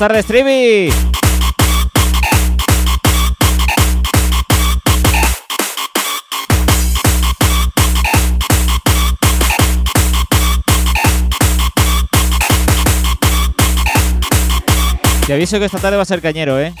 Tardes, Trivi. Te aviso que esta tarde va a ser cañero, ¿eh?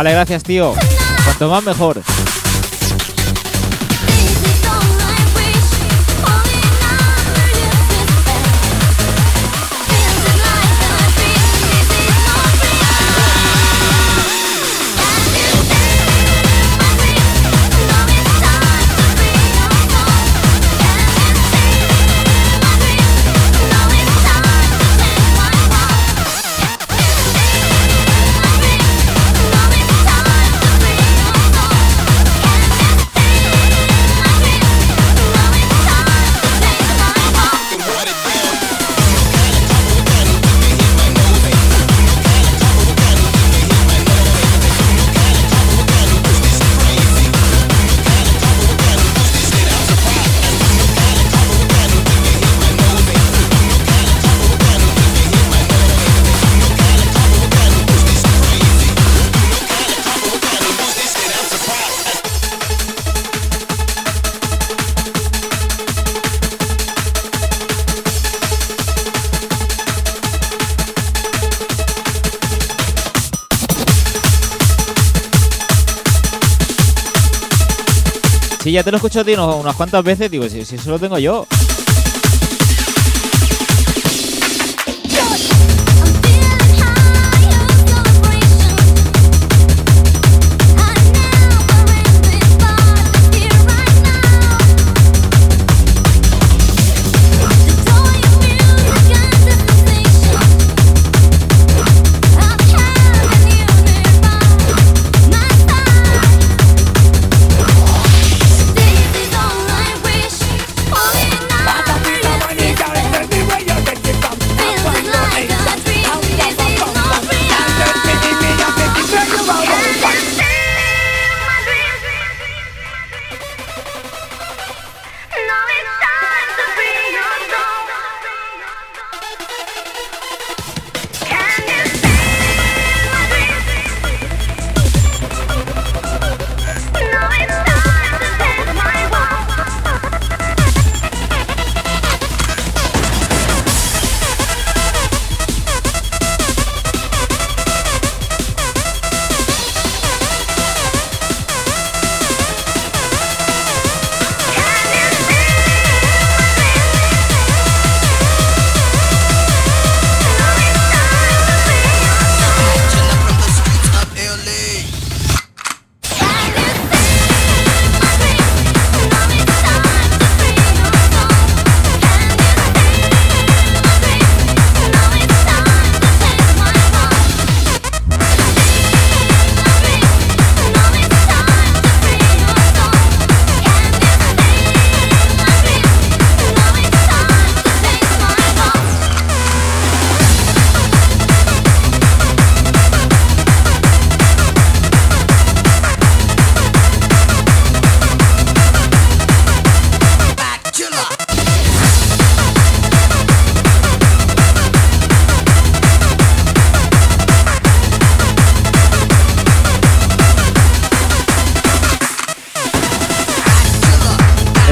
Vale, gracias, tío. Cuanto más mejor. Ya te lo he escuchado tío, unas cuantas veces, digo, si, si eso lo tengo yo.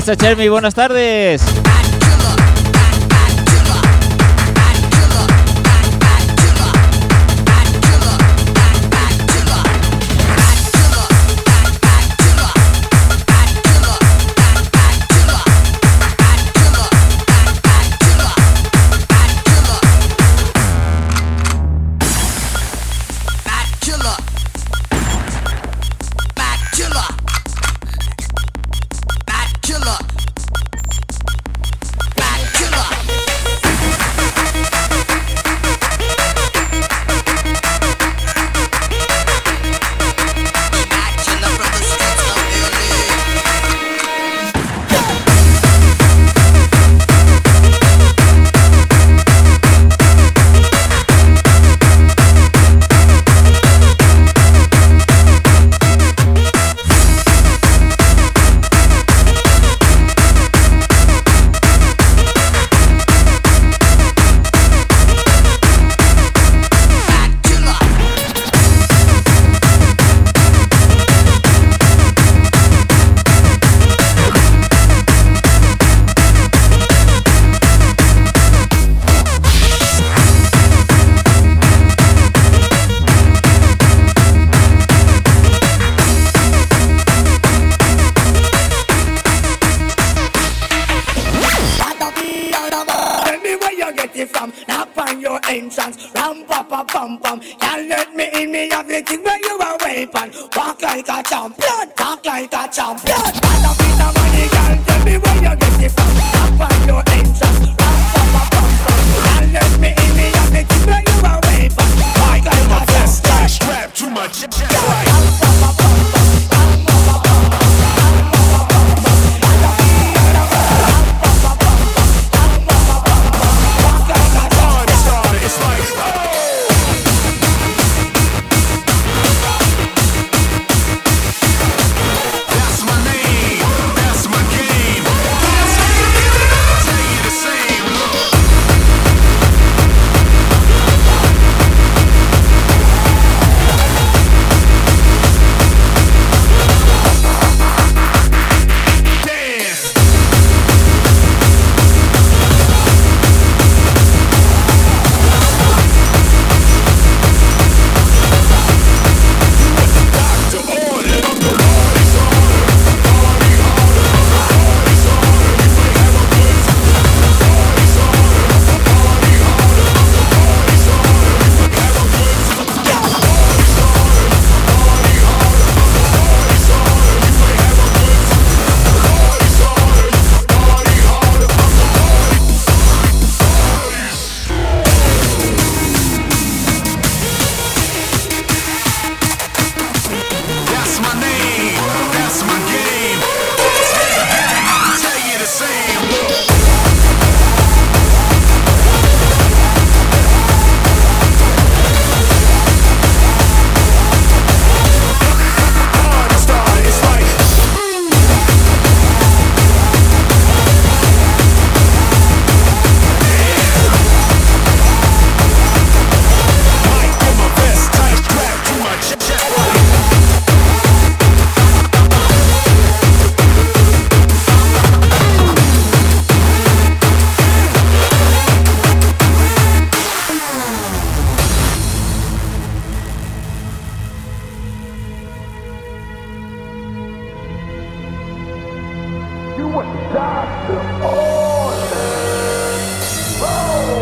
Mr. Chermy, buenas tardes.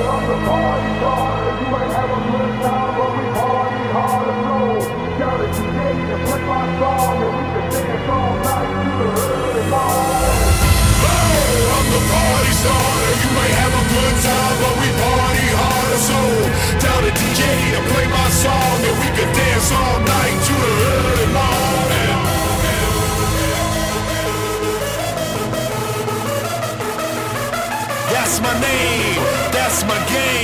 I'm the party starter. You ain't have a good time, but we party the play my song, and we can dance all night to the I'm the party starter. You have a good time, but we party so. The play my song, and we can dance all night to the That's my name. That's my game.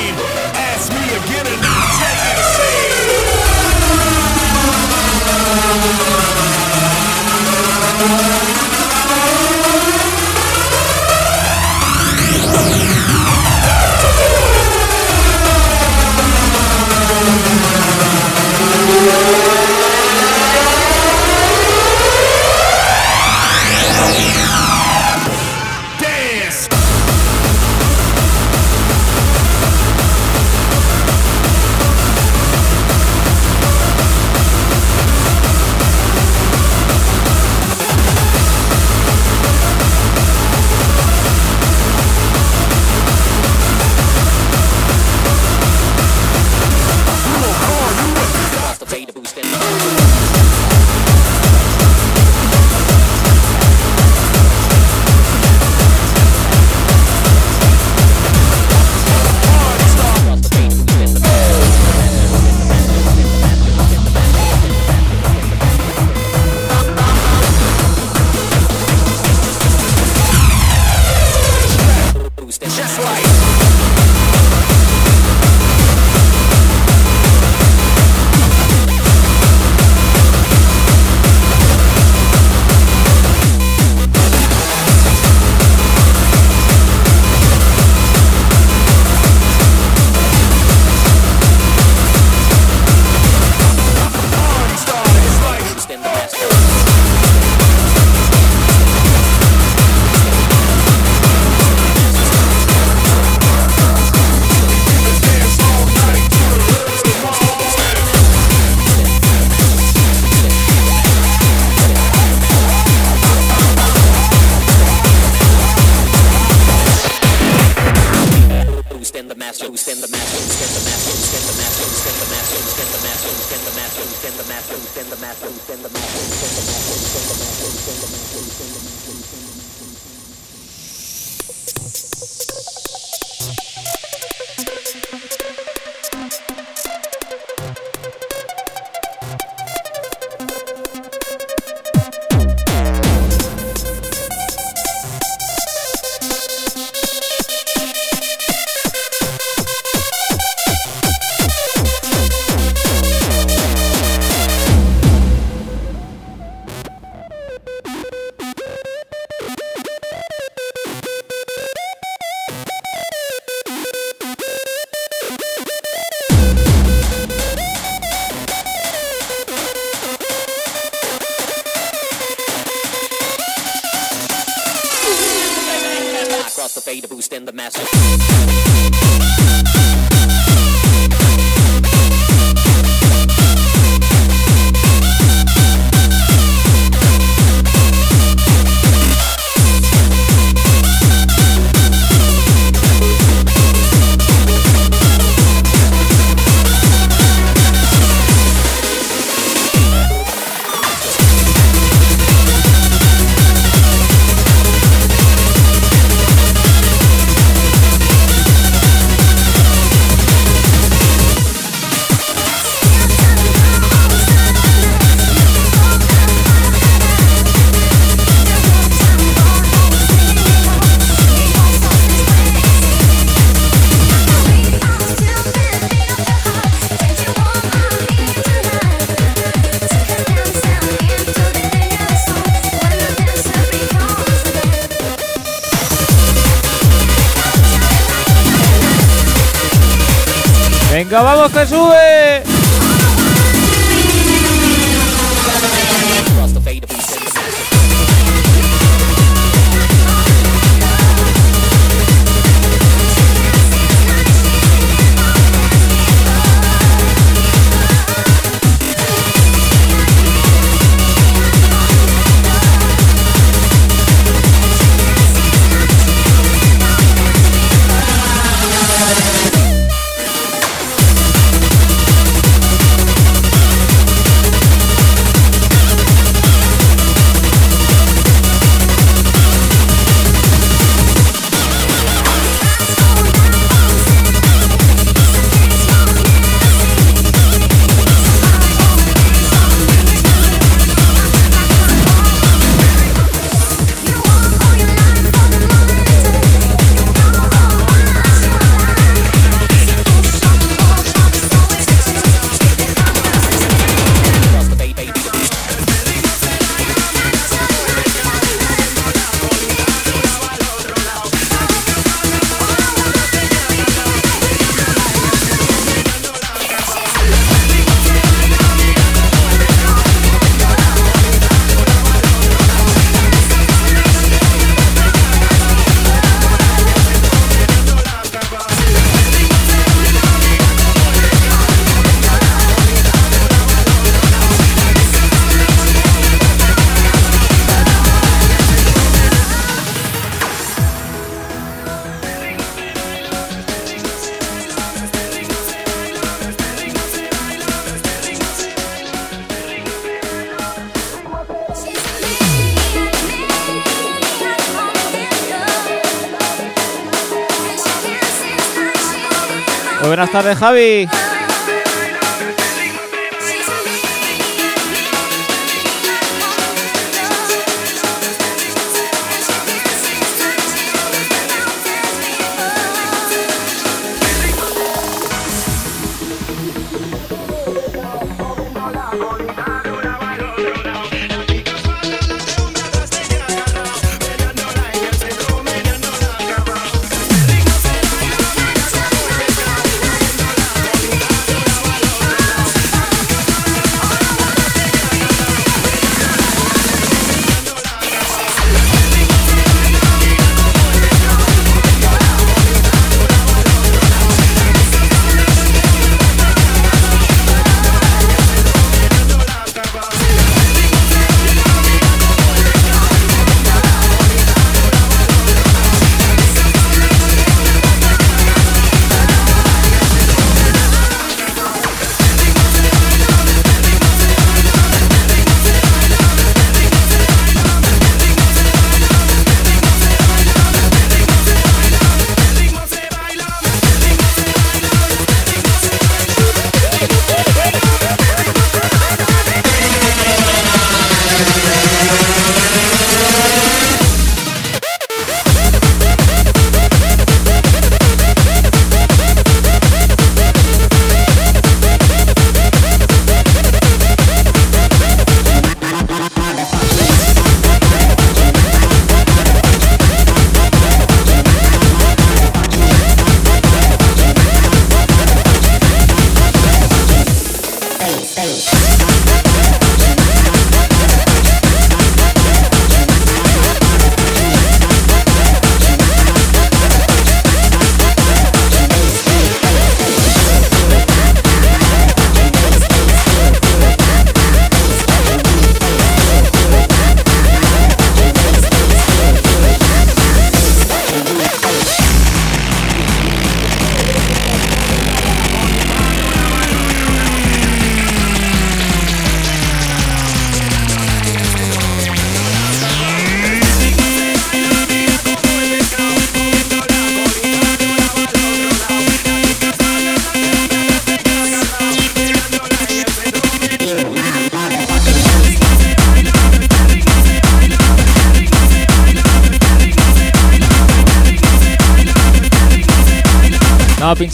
Tardes, Javi.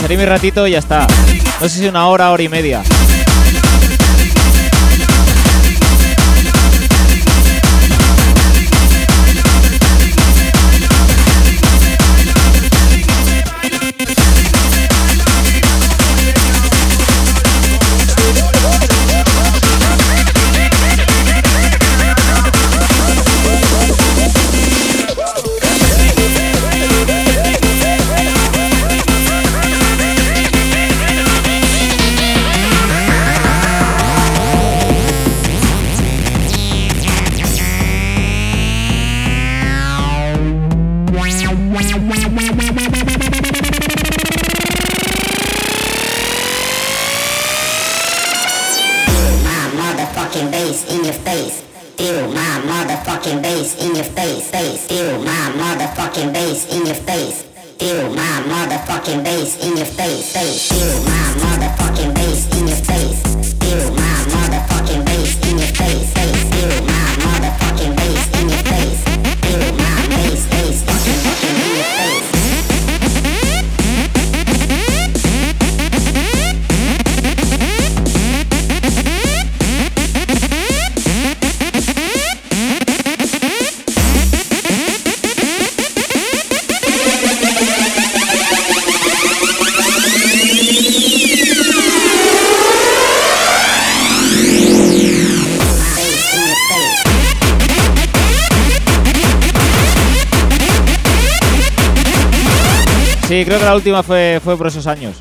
Pincharé mi ratito y ya está. No sé si una hora, hora y media. Sí, creo que la última fue, fue por esos años.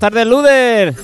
Tardes, Luder.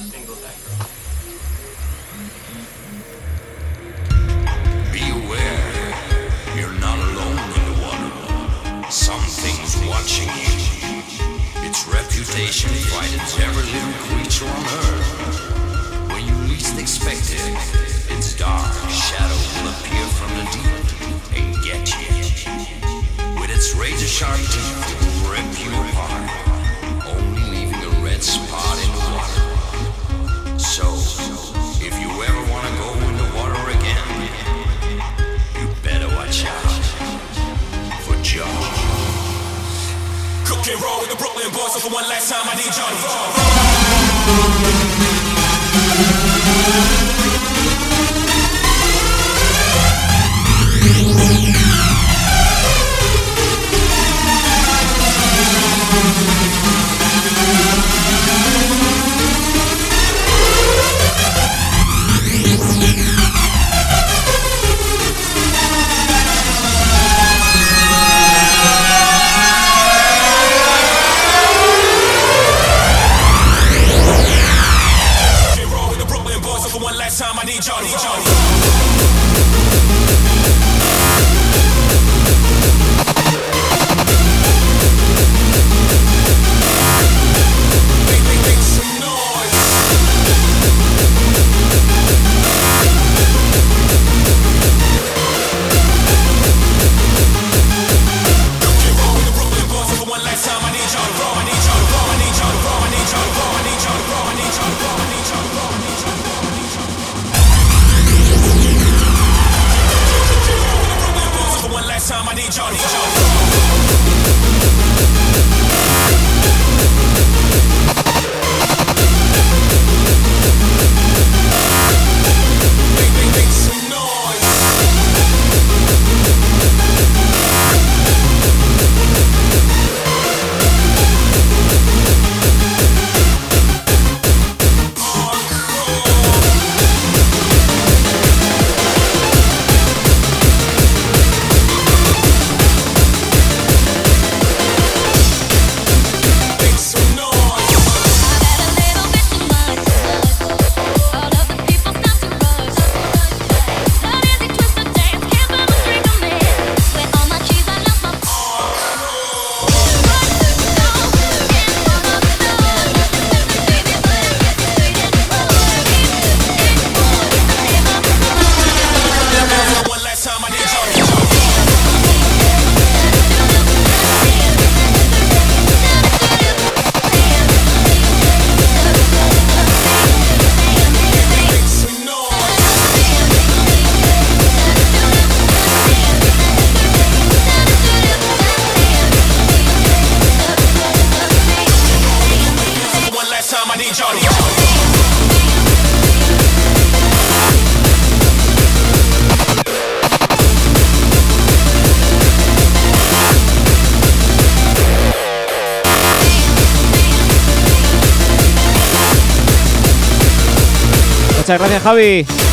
Gracias, Javi.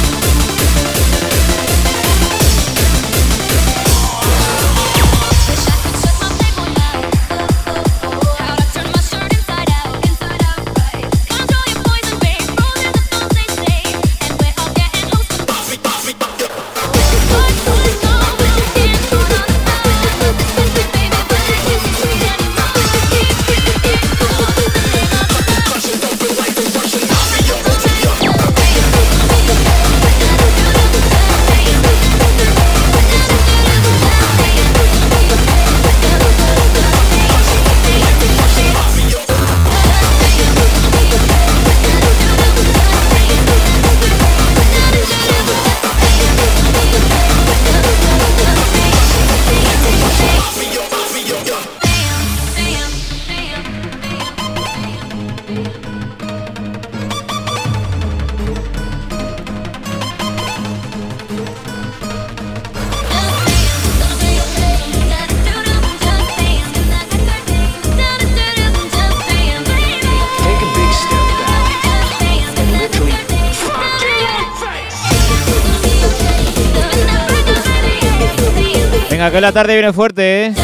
La tarde viene fuerte, ¿eh?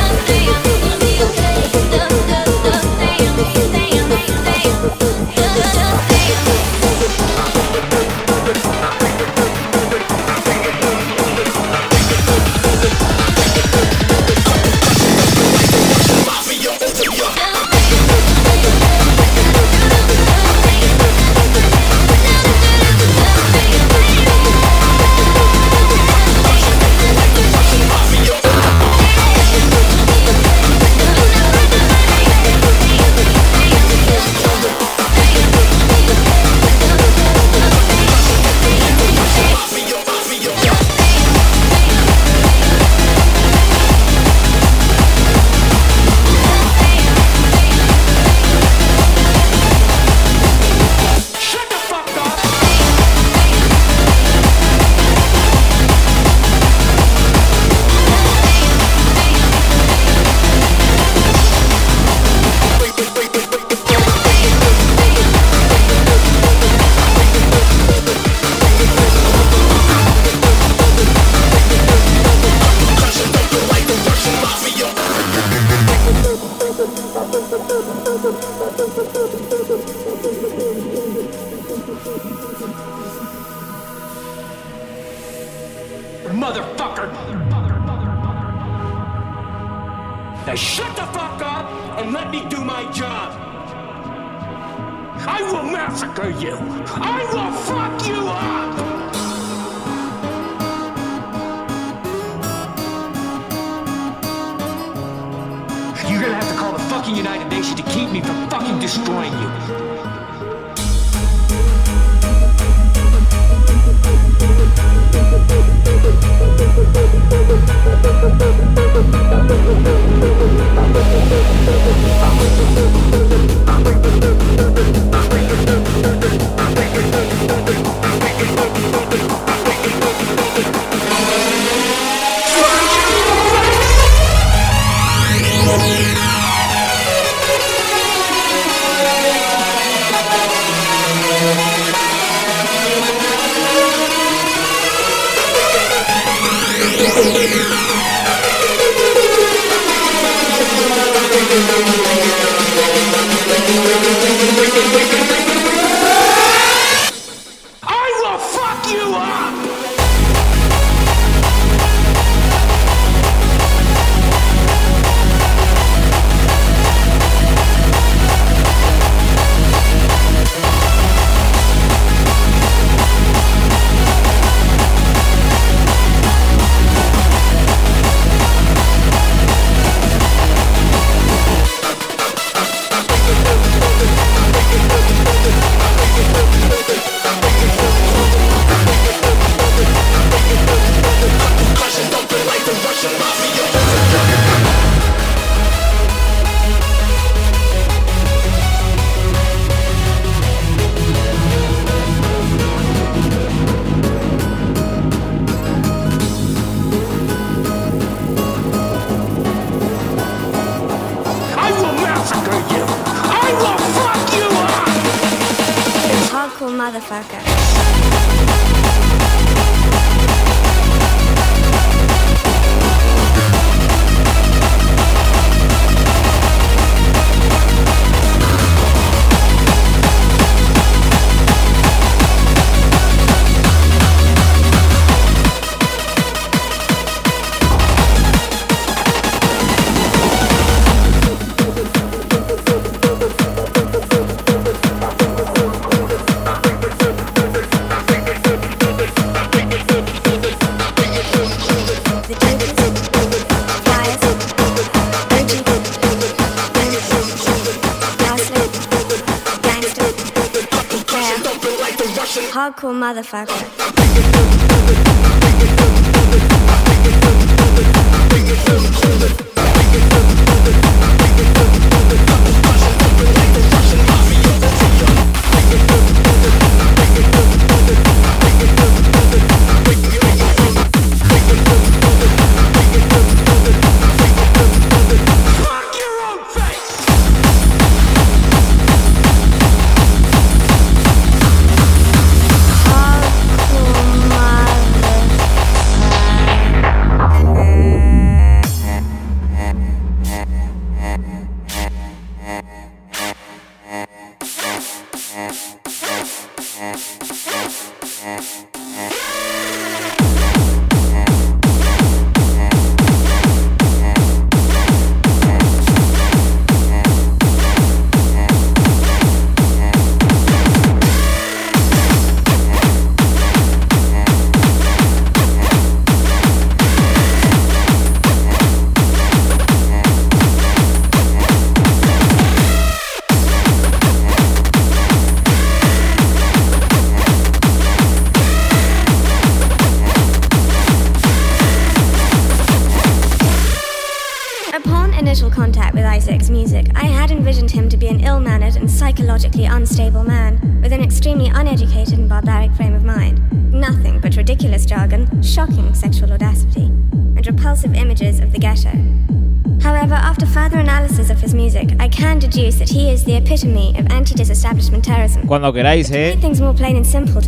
cuando queráis, ¿eh?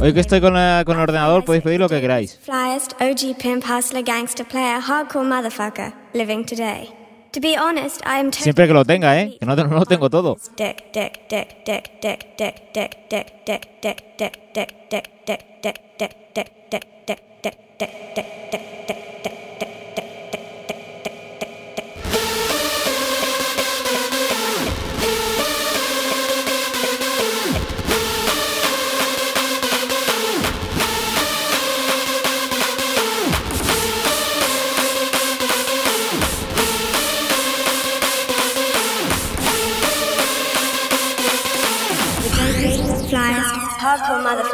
Hoy que estoy con, la, con el ordenador podéis pedir lo que queráis. Siempre que lo tenga, ¿eh? Que no, no lo tengo todo. Hardcore motherfucker.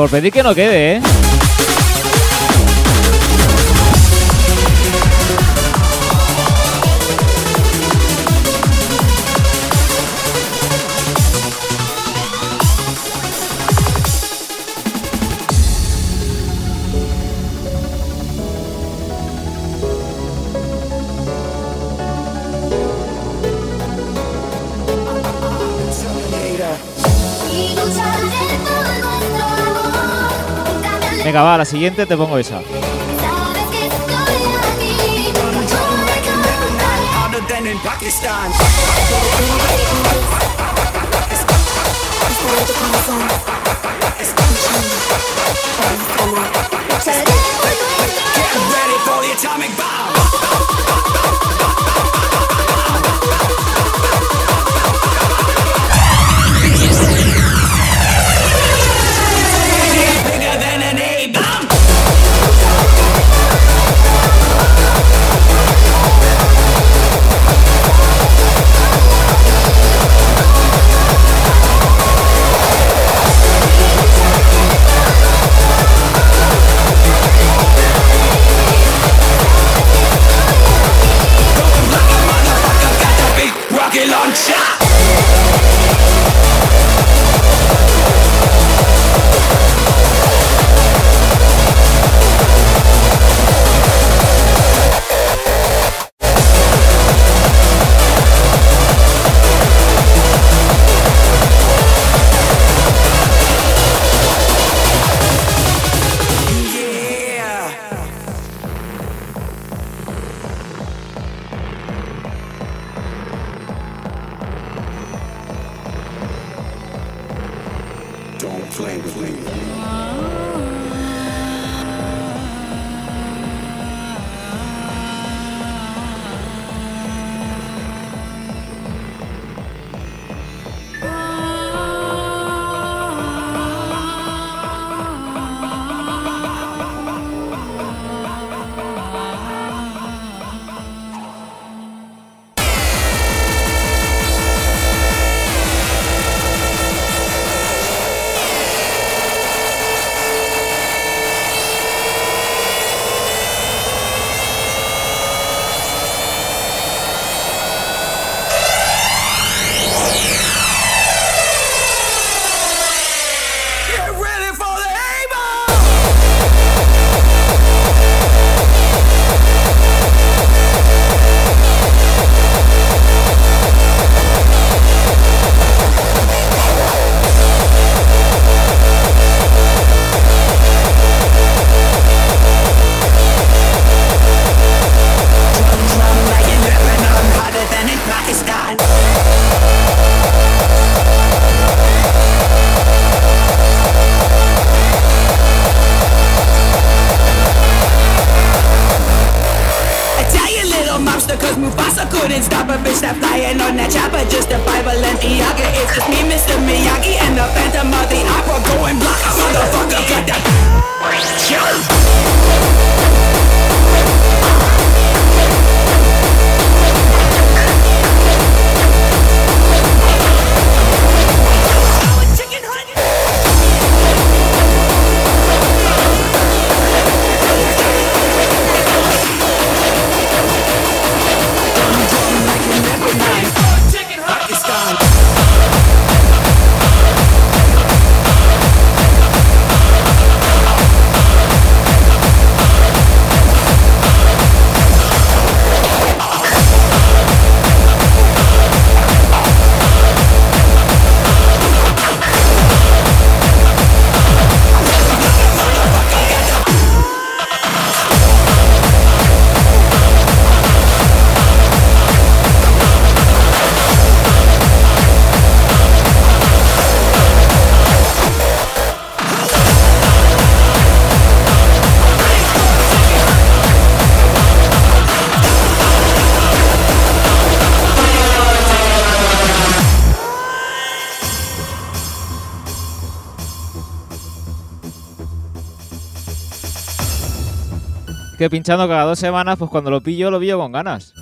Por pedir que no quede, ¿eh? Va, la siguiente te pongo esa. pinchando cada dos semanas, pues cuando lo pillo, lo pillo con ganas.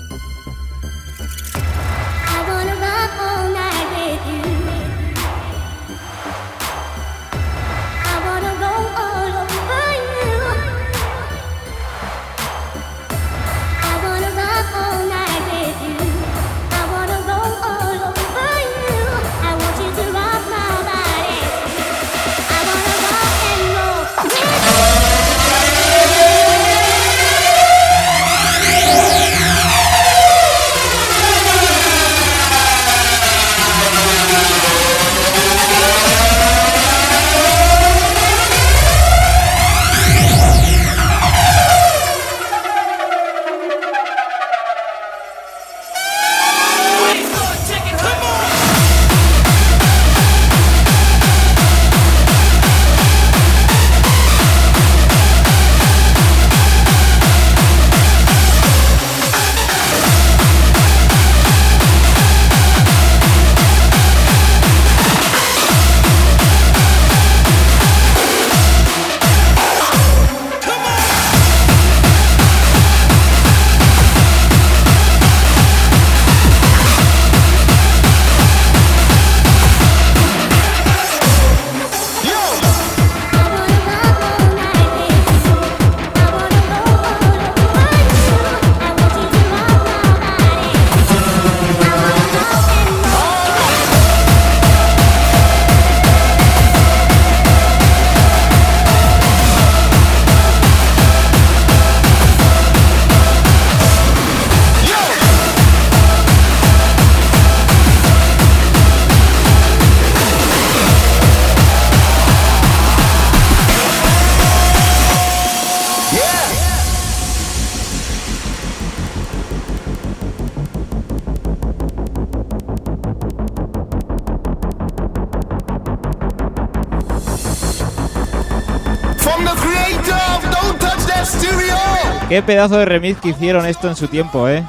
pedazo de remix que hicieron esto en su tiempo, ¿eh?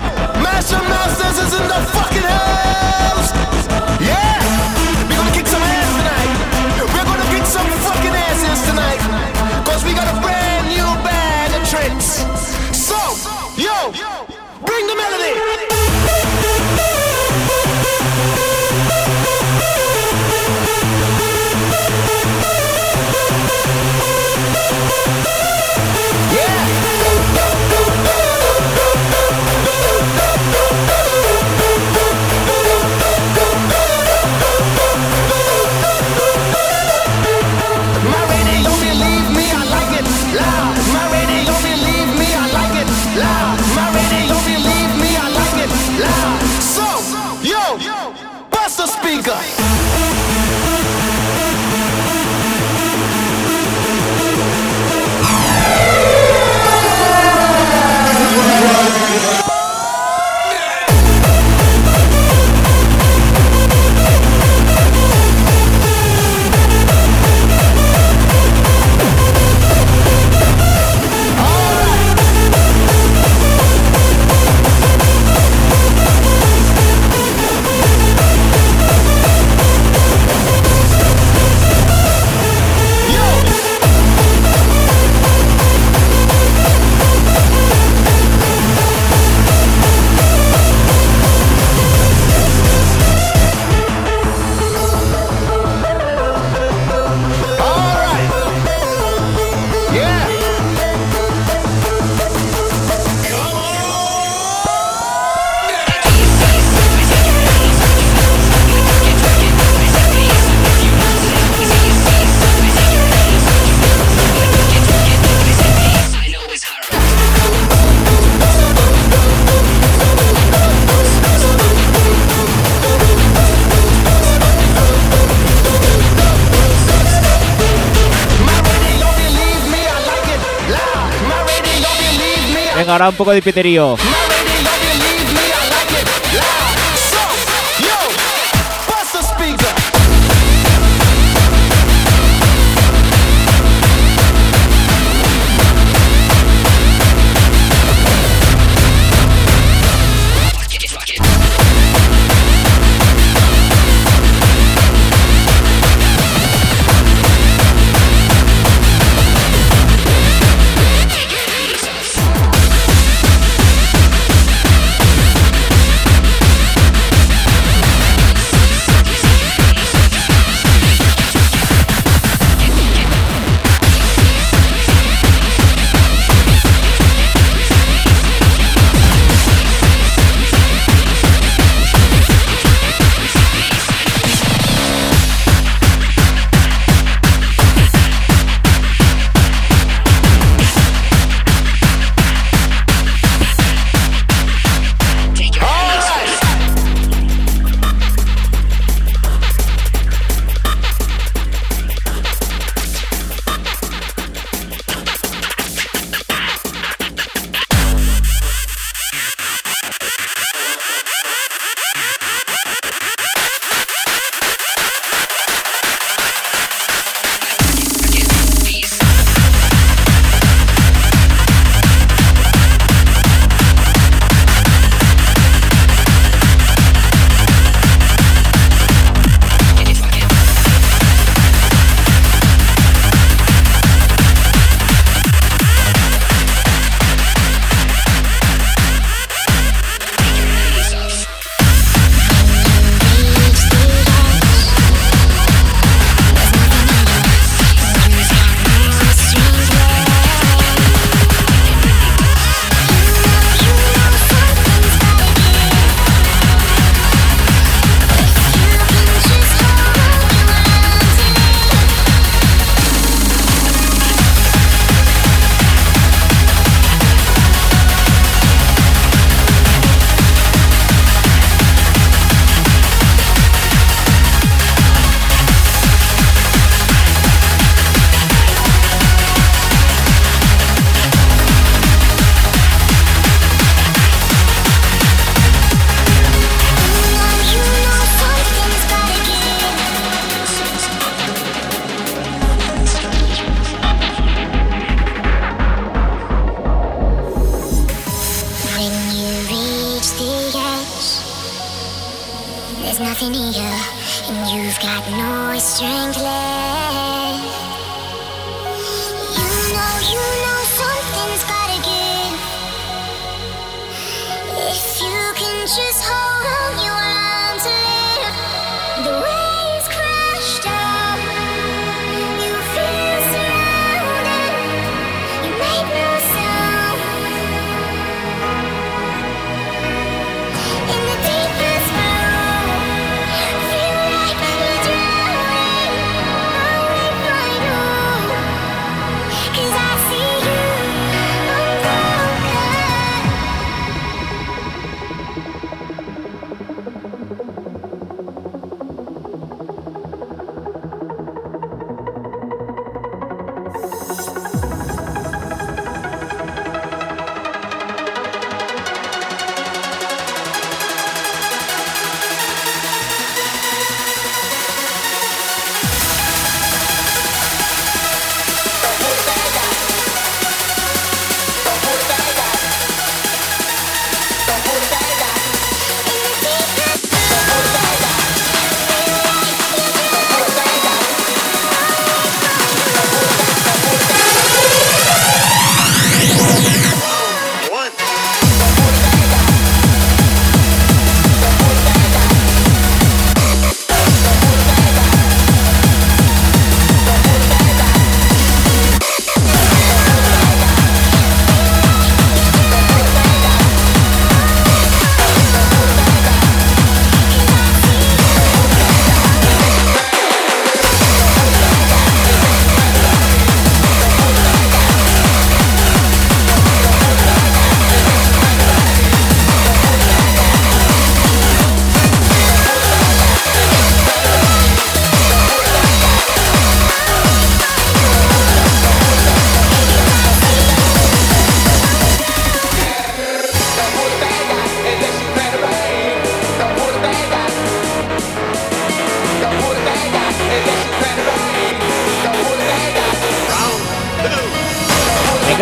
Un poco de piterío.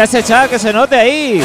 Gracias, Chá, que se note ahí.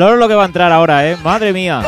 valoro lo que va a entrar ahora, ¿eh? Madre mía.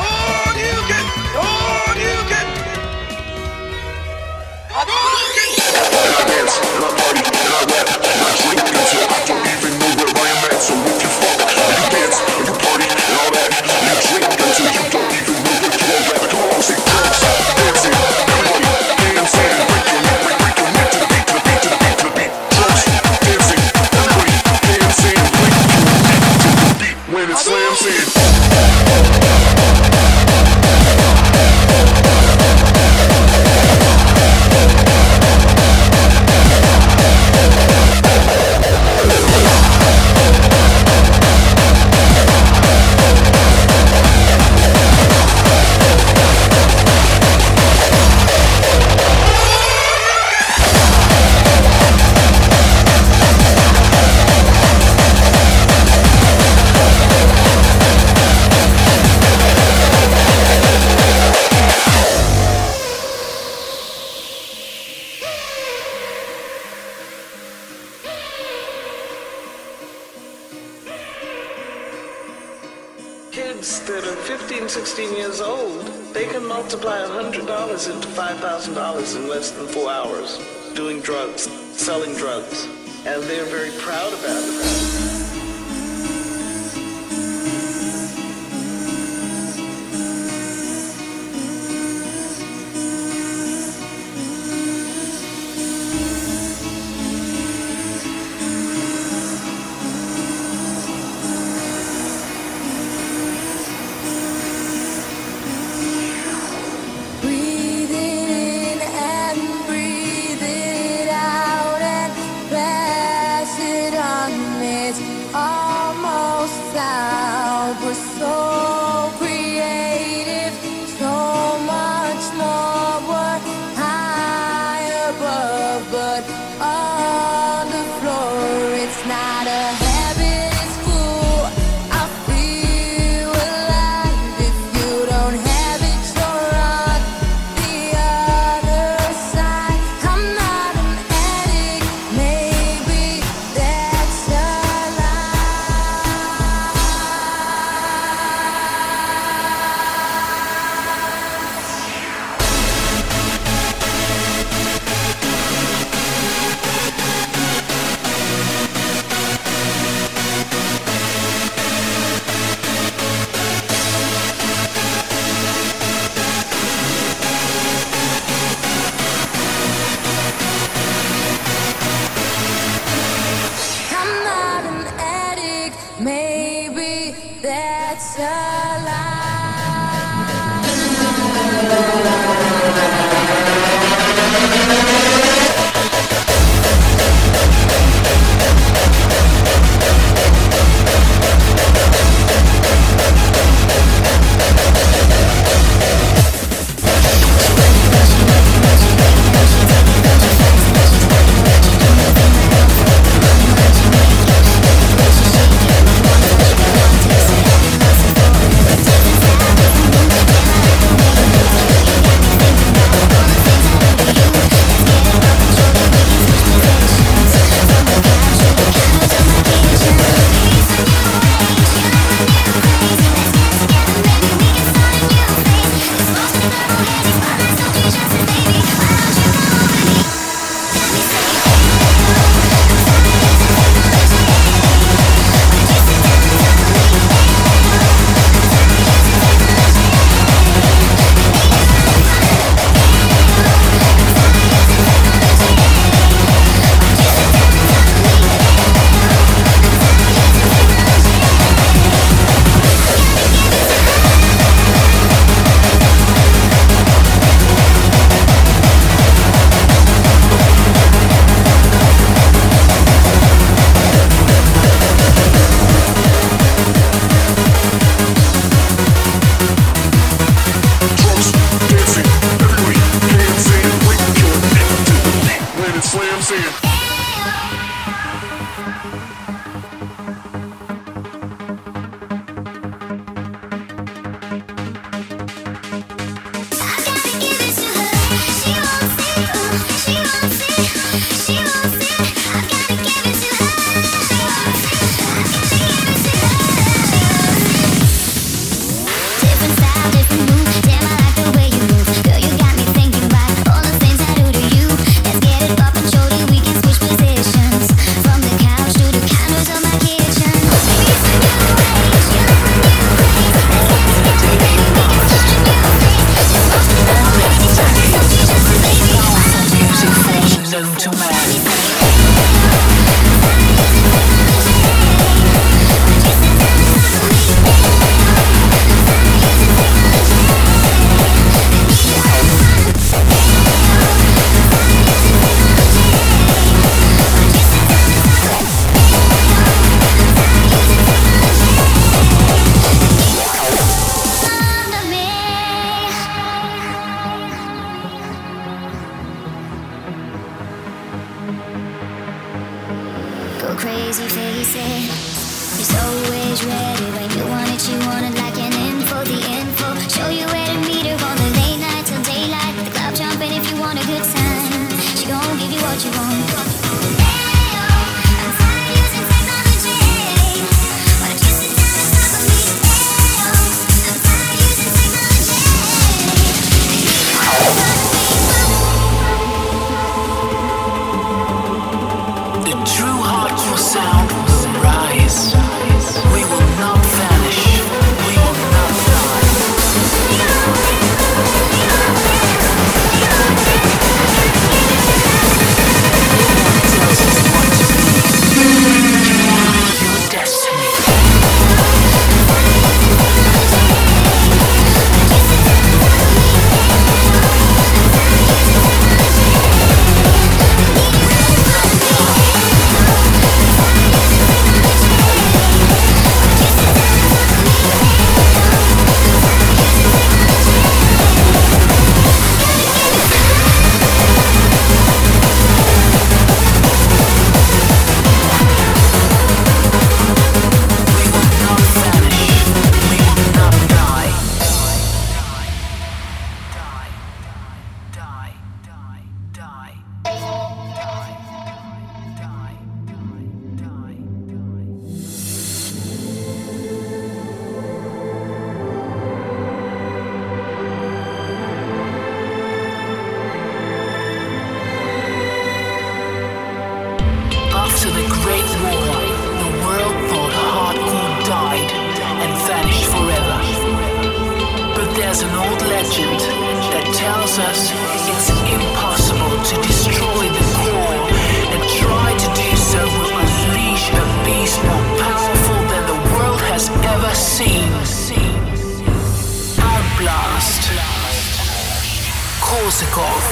Korsakov.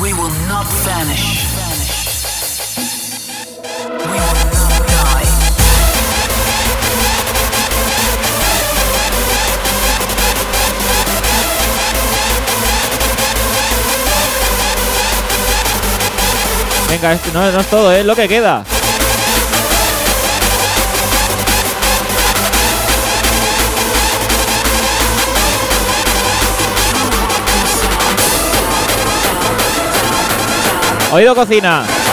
We will not vanish. We will not die. Venga, este no, no es todo, ¿eh? es ¿eh? lo que queda. Oído cocina.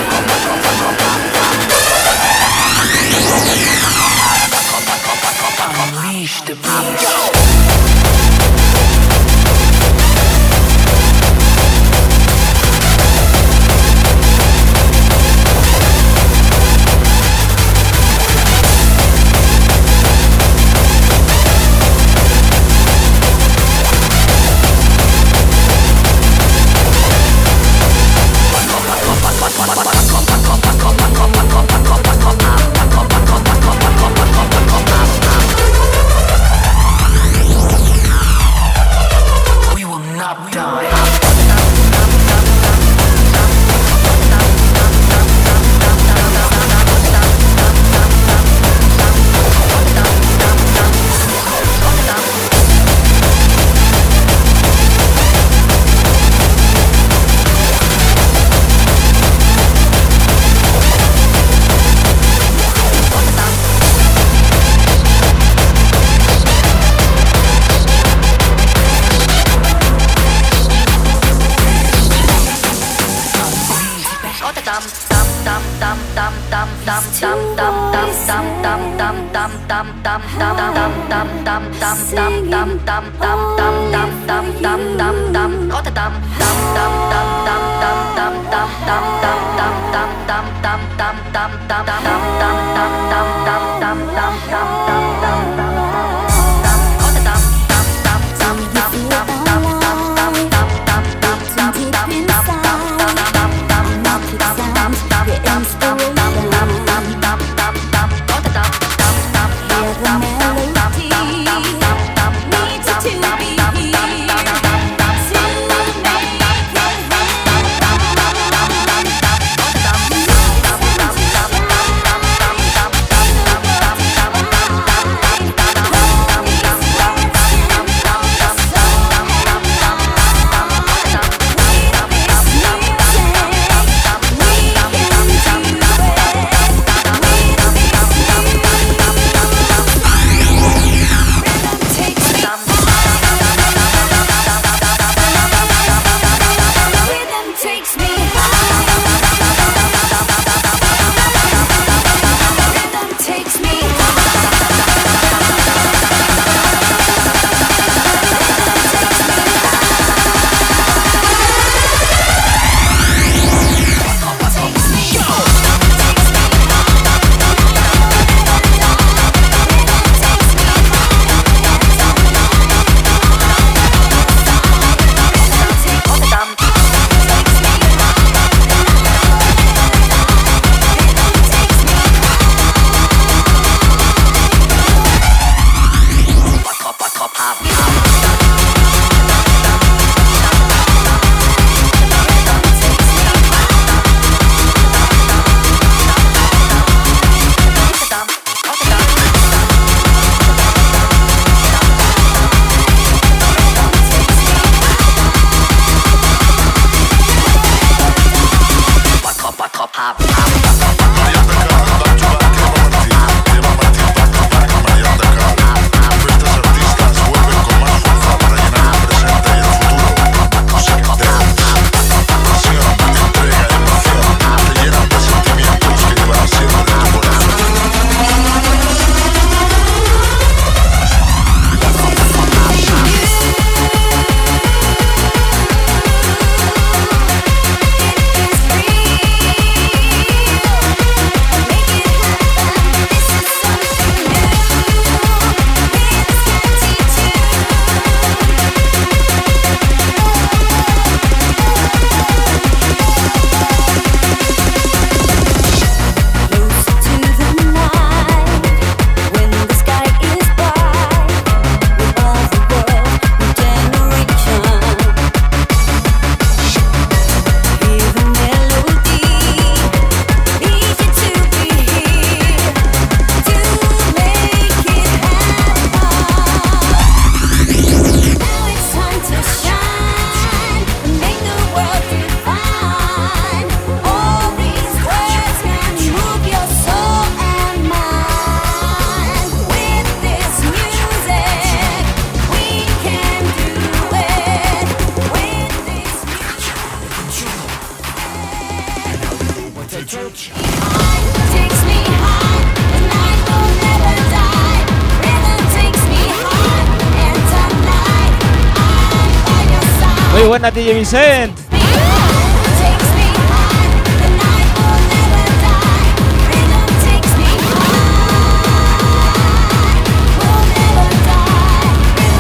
Muy buena, DJ Vincent.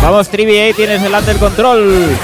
Vamos, Trivi, ahí tienes el control.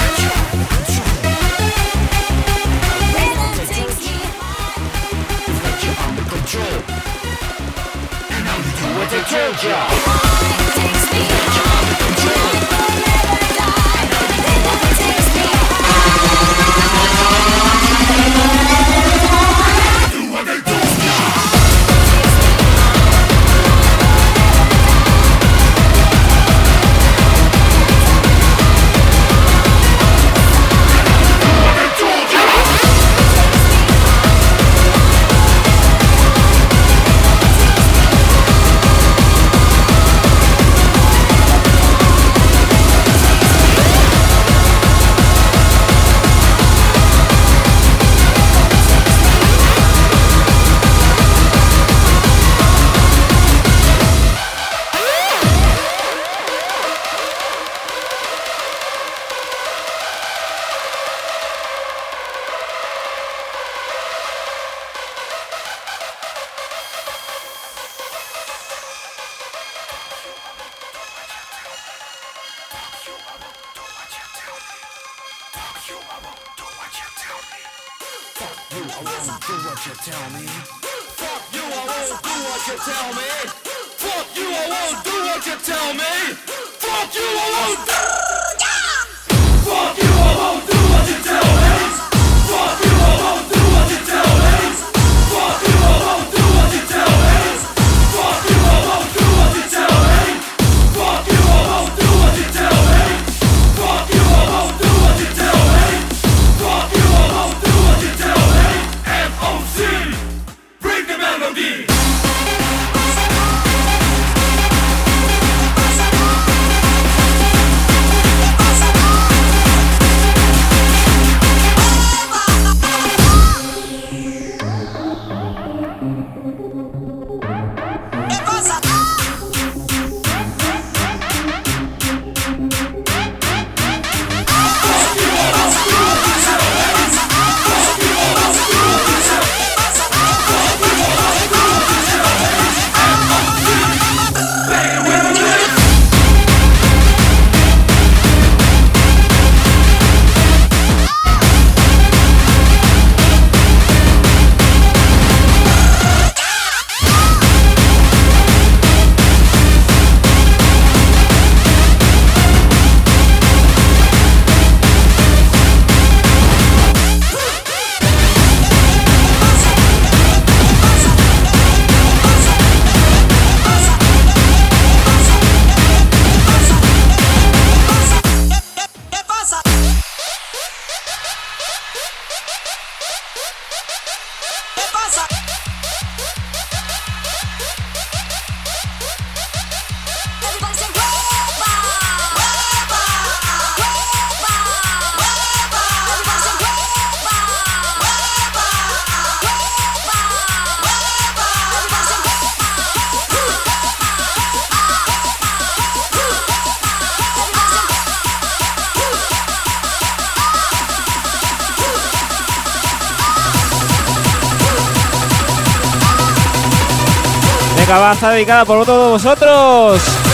Está dedicada por todos vosotros.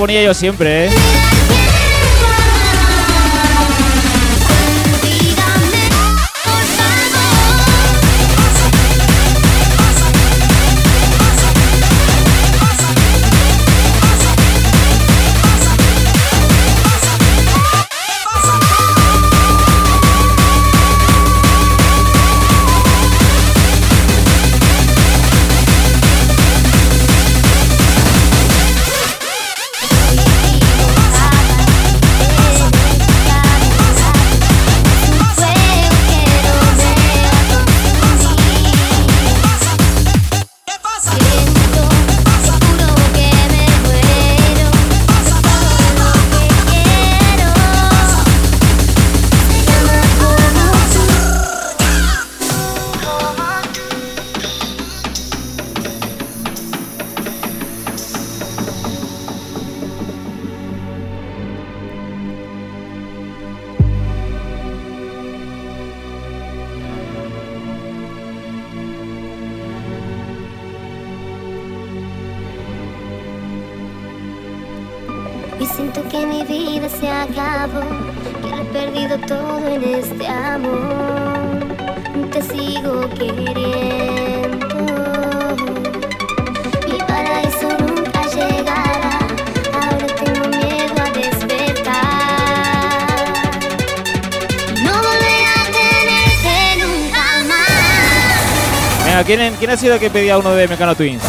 ponía yo siempre. ¿eh? sido que pedía uno de Mecano Twins.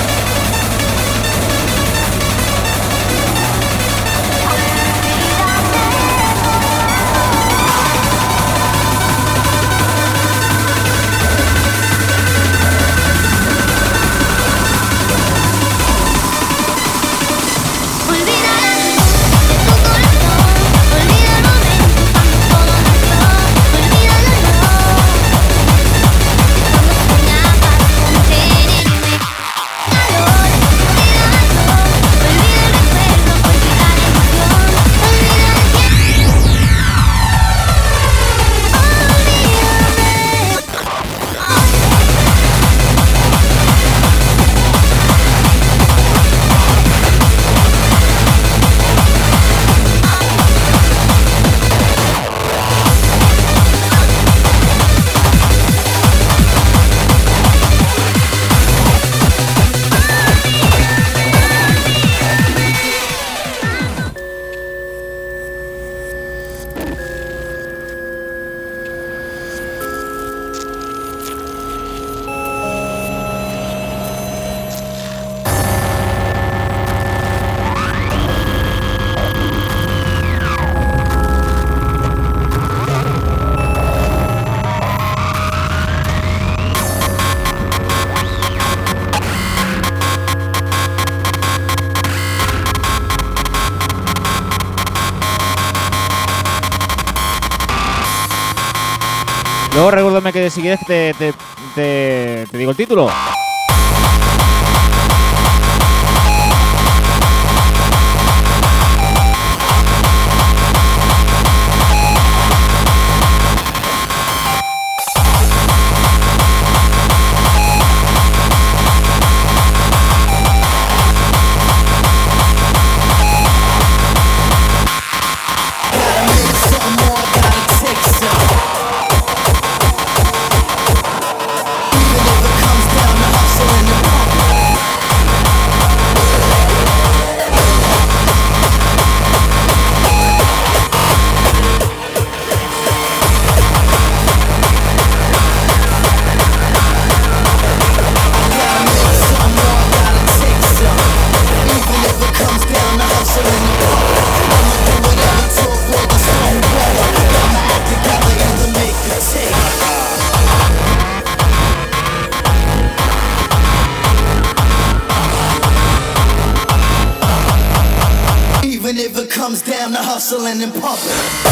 que si quieres te, te, te digo el título. hustling in public.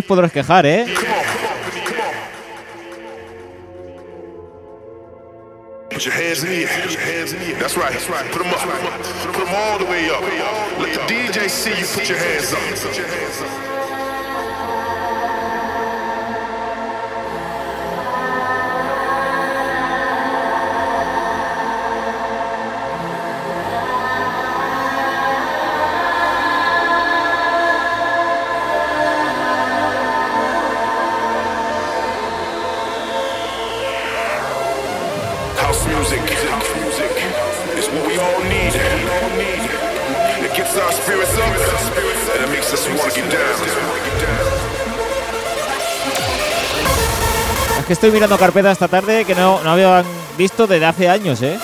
Os podréis quejar, ¿eh? Put your hands in the air. Put your hands in the air. That's right. That's right. Put them up. Put them all the way up. Let the DJ see you put your hands up. Put your hands up. Estoy mirando carpeta esta tarde que no, no habían visto desde hace años, ¿eh?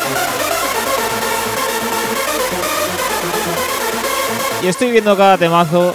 Y estoy viendo cada temazo.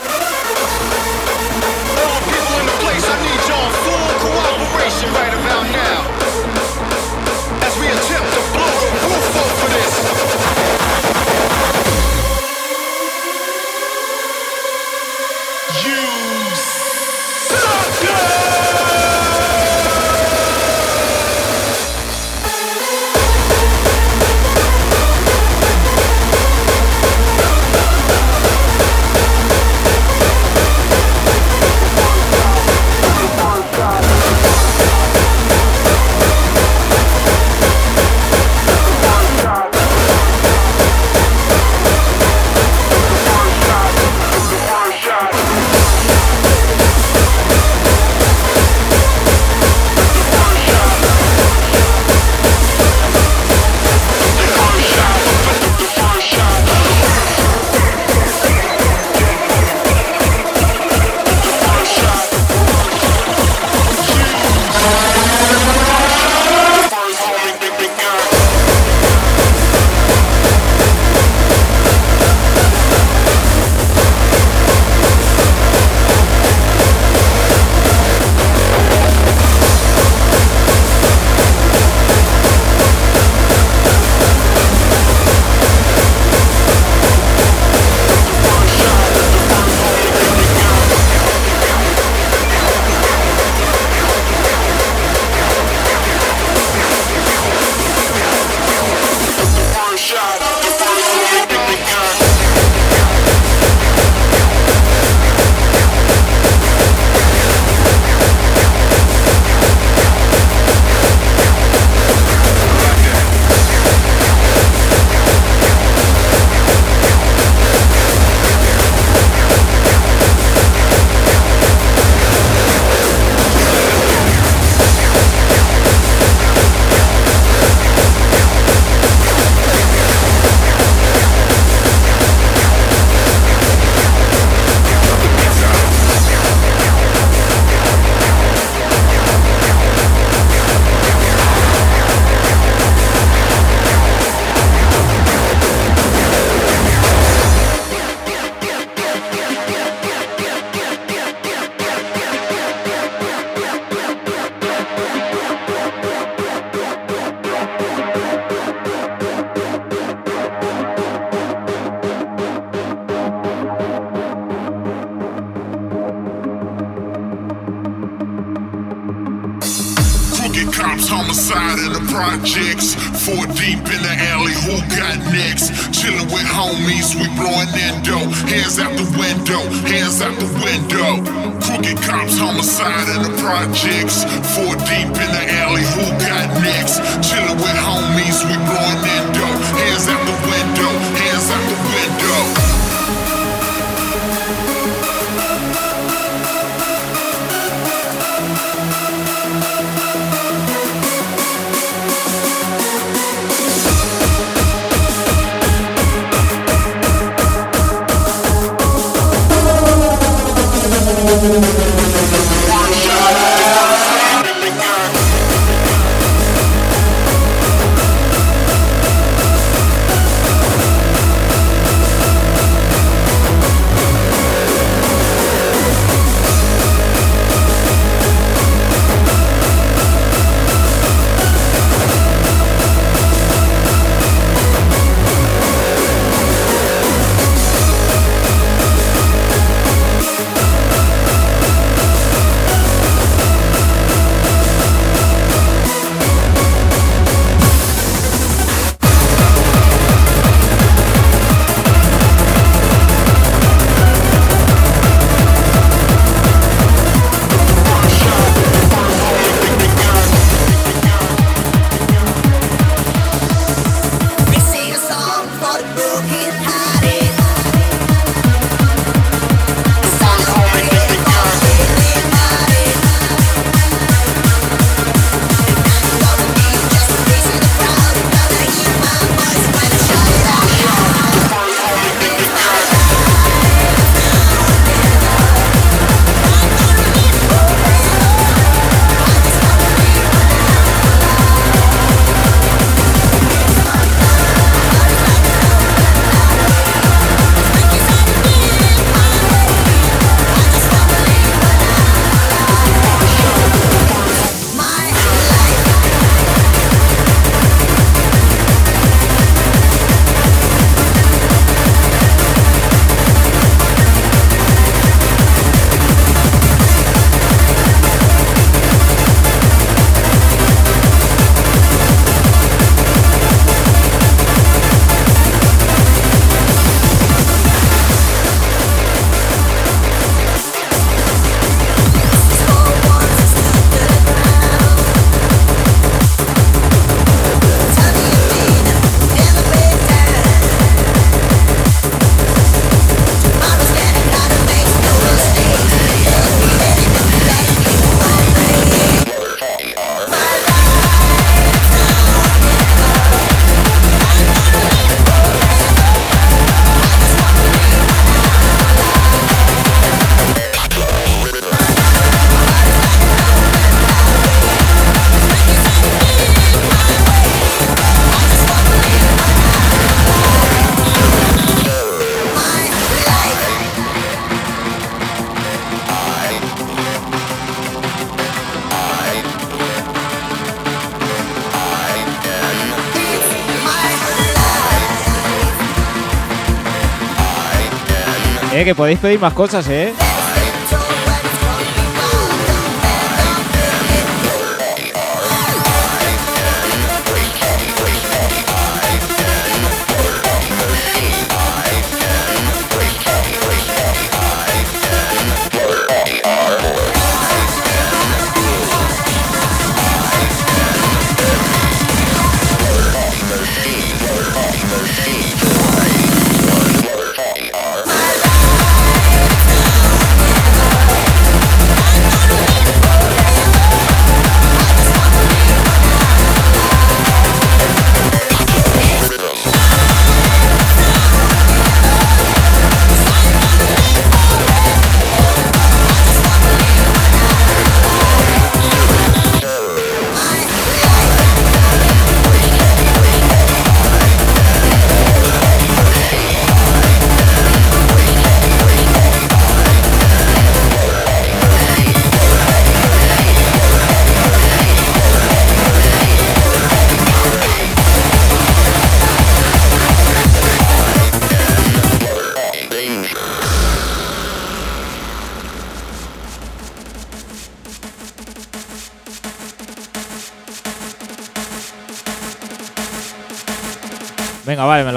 Que podéis pedir más cosas, eh.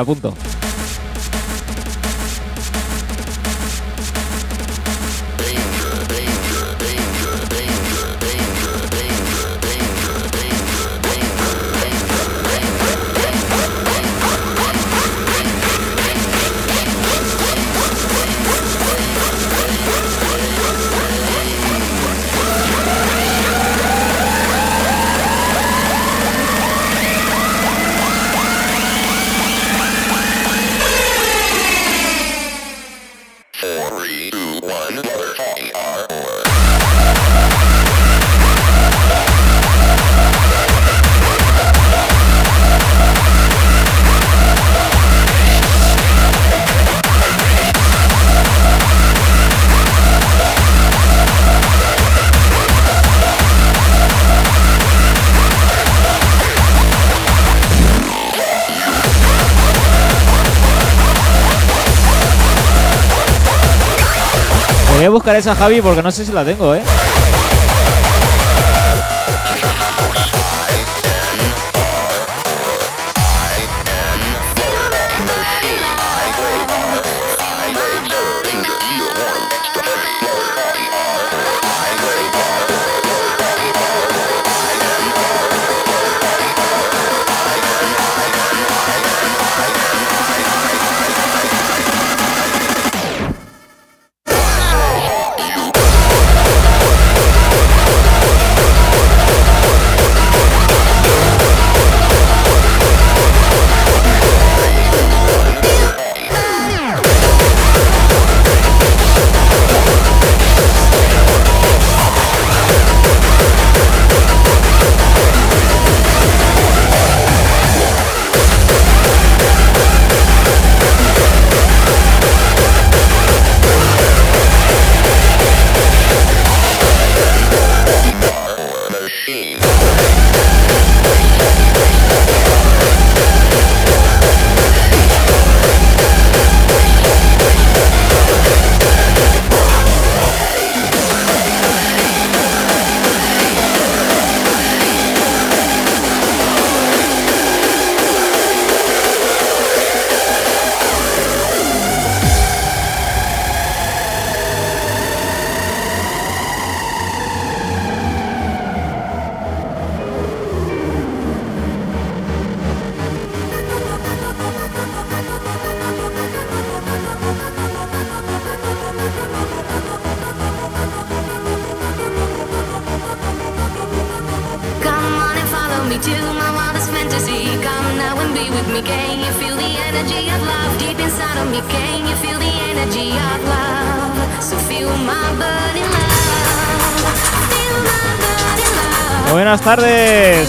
punto. buscar esa Javi porque no sé si la tengo, ¿eh? Buenas tardes.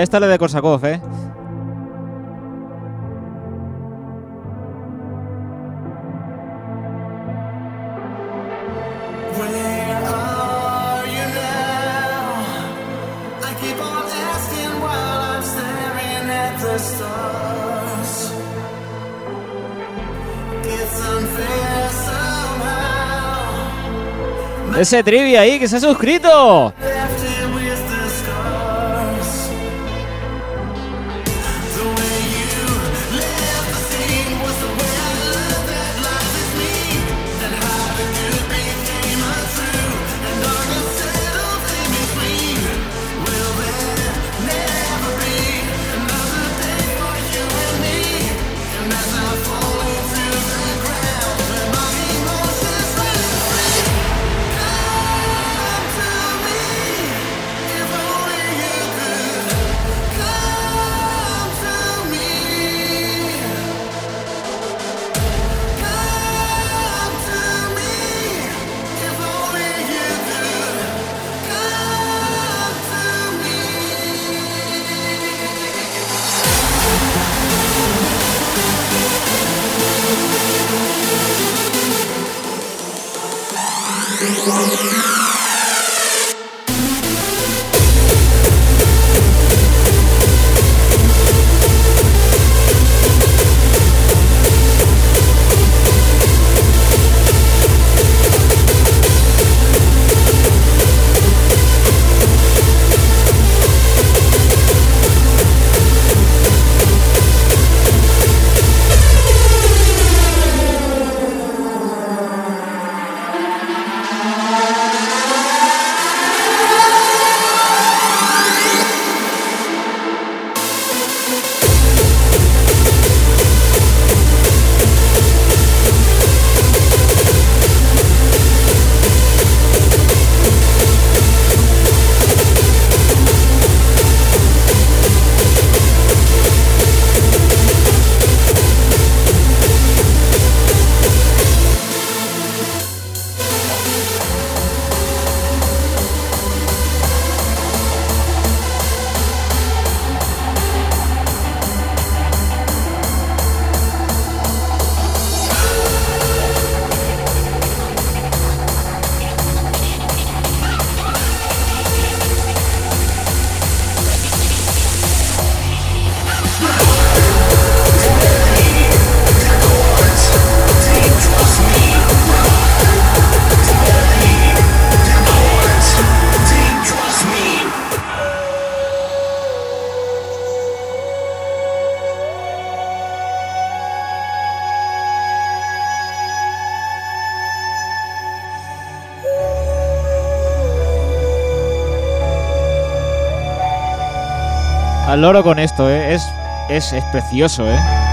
gusta esta la de Korsakov, ¿eh? Ese trivia ahí que se ha suscrito. al loro con esto, eh. es, es, es precioso, ¿eh?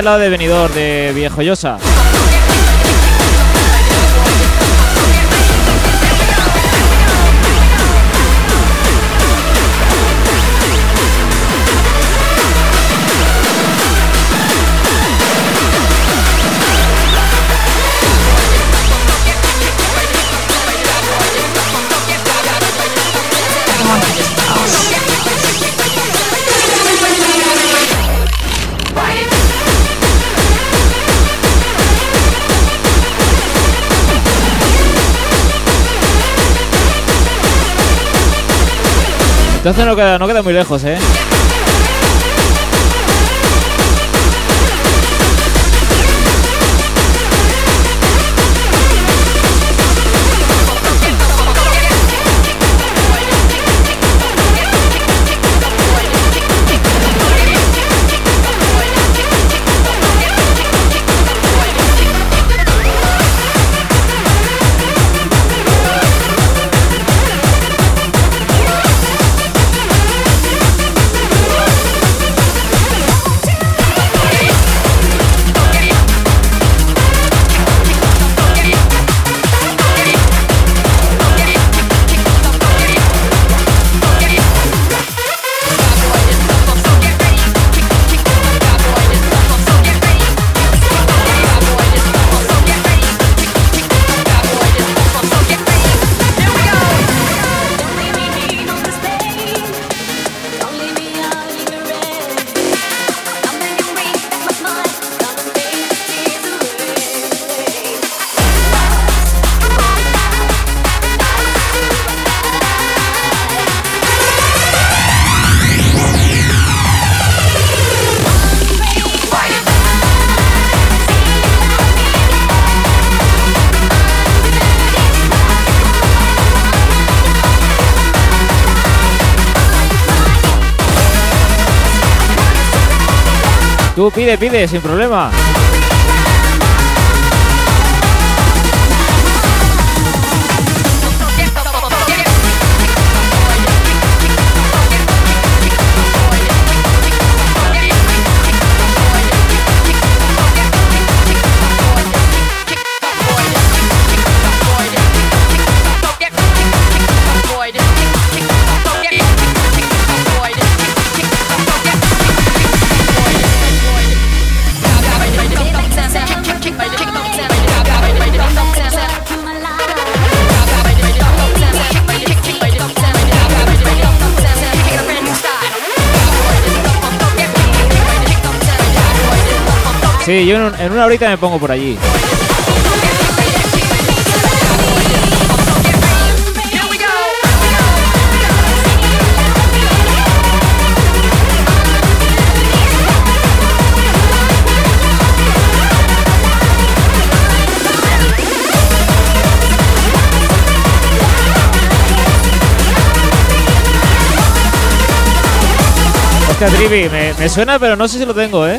al lado de Benidorm, de Viejoyosa. Entonces no queda, no queda muy lejos, ¿eh? Tú pide, pide, sin problema. Sí, yo en una horita me pongo por allí. Trivi, me suena, pero no sé si lo tengo, ¿eh?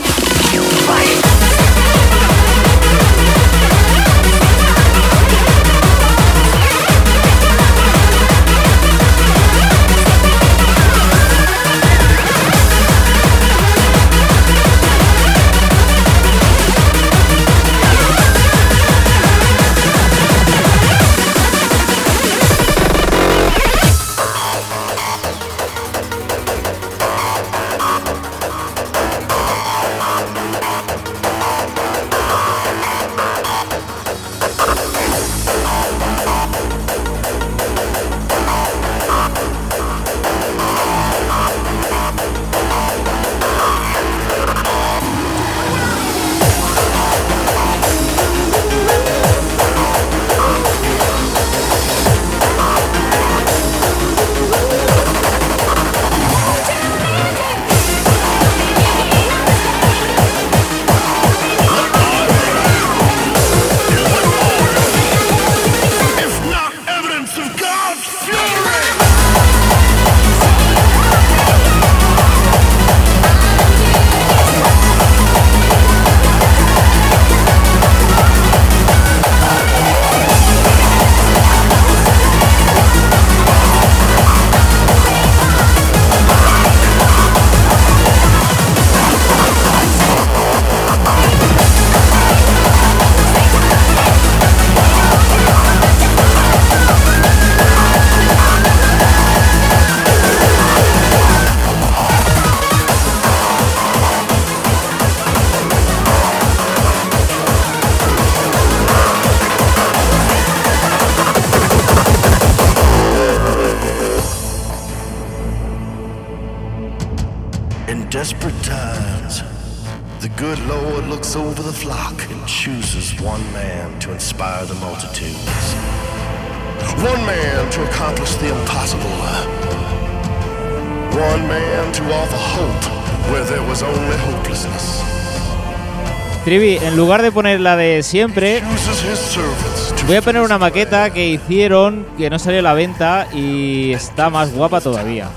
de poner la de siempre, voy a poner una maqueta que hicieron, que no salió a la venta y está más guapa todavía.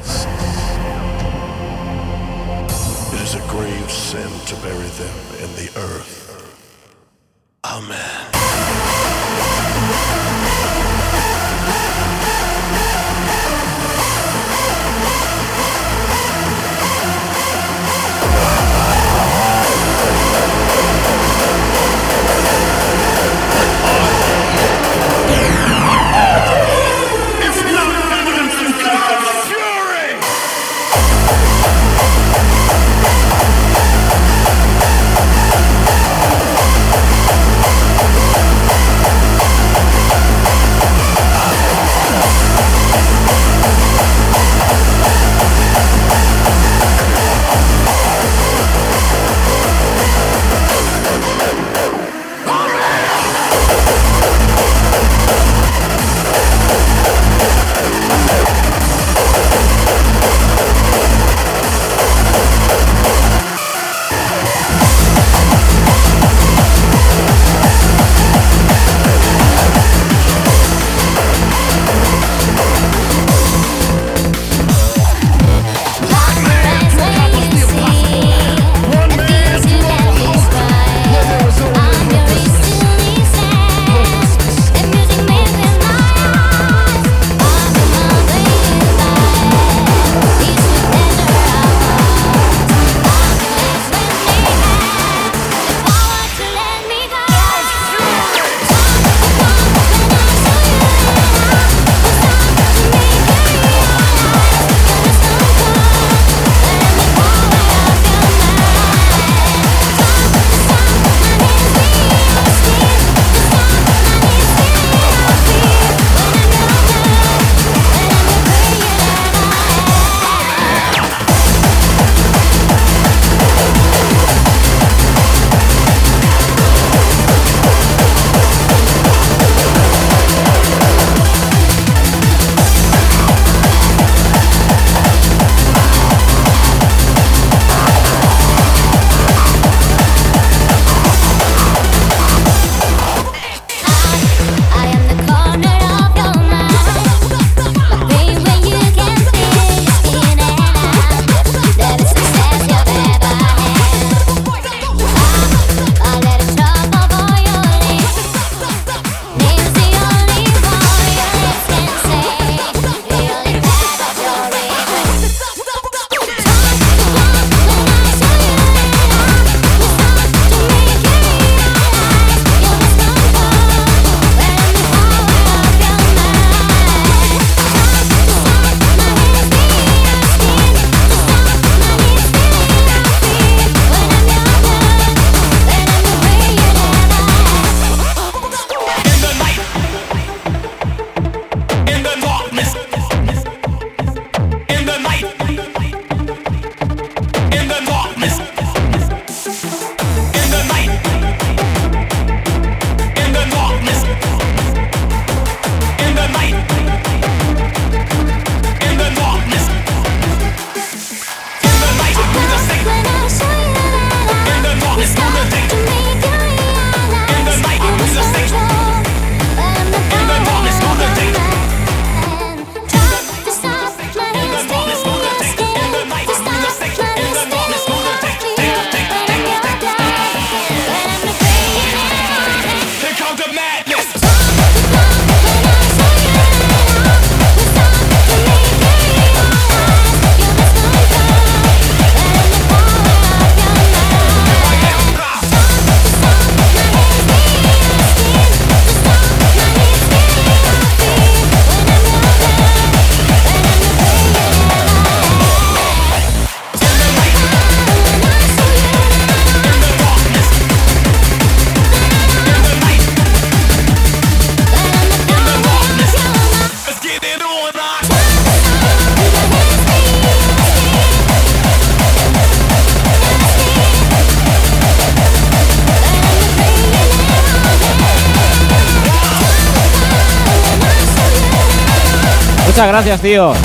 Rocío.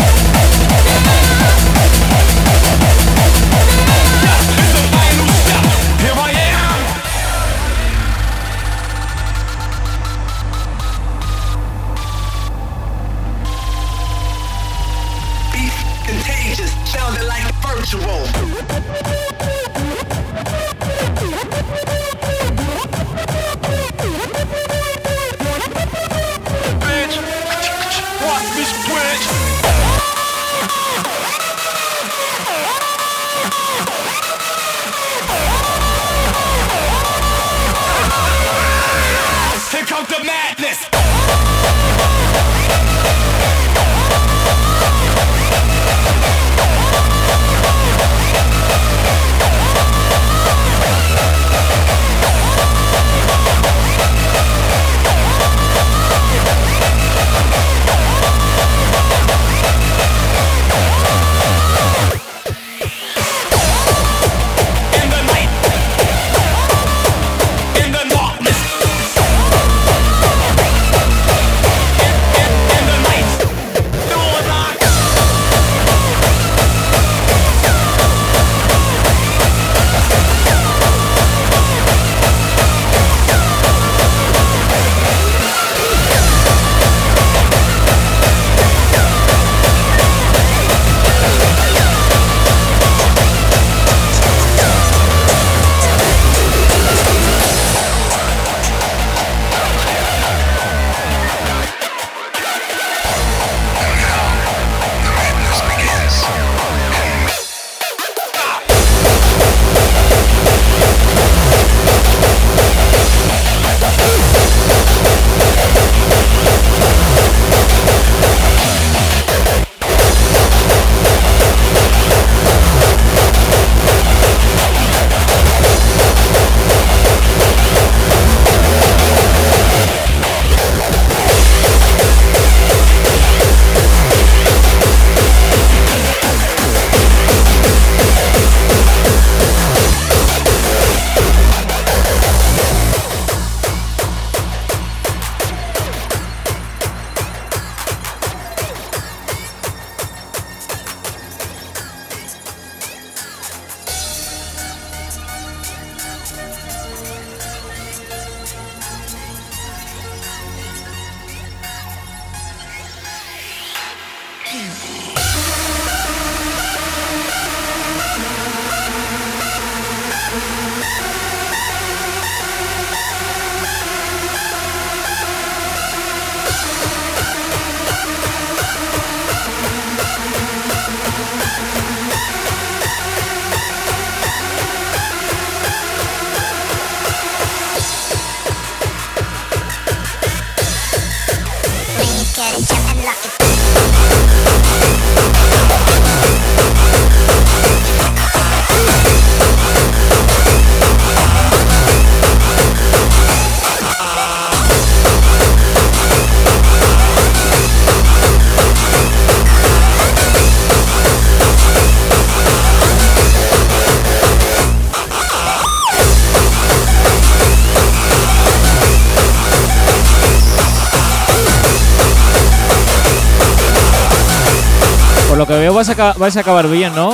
vais a acabar bien, ¿no?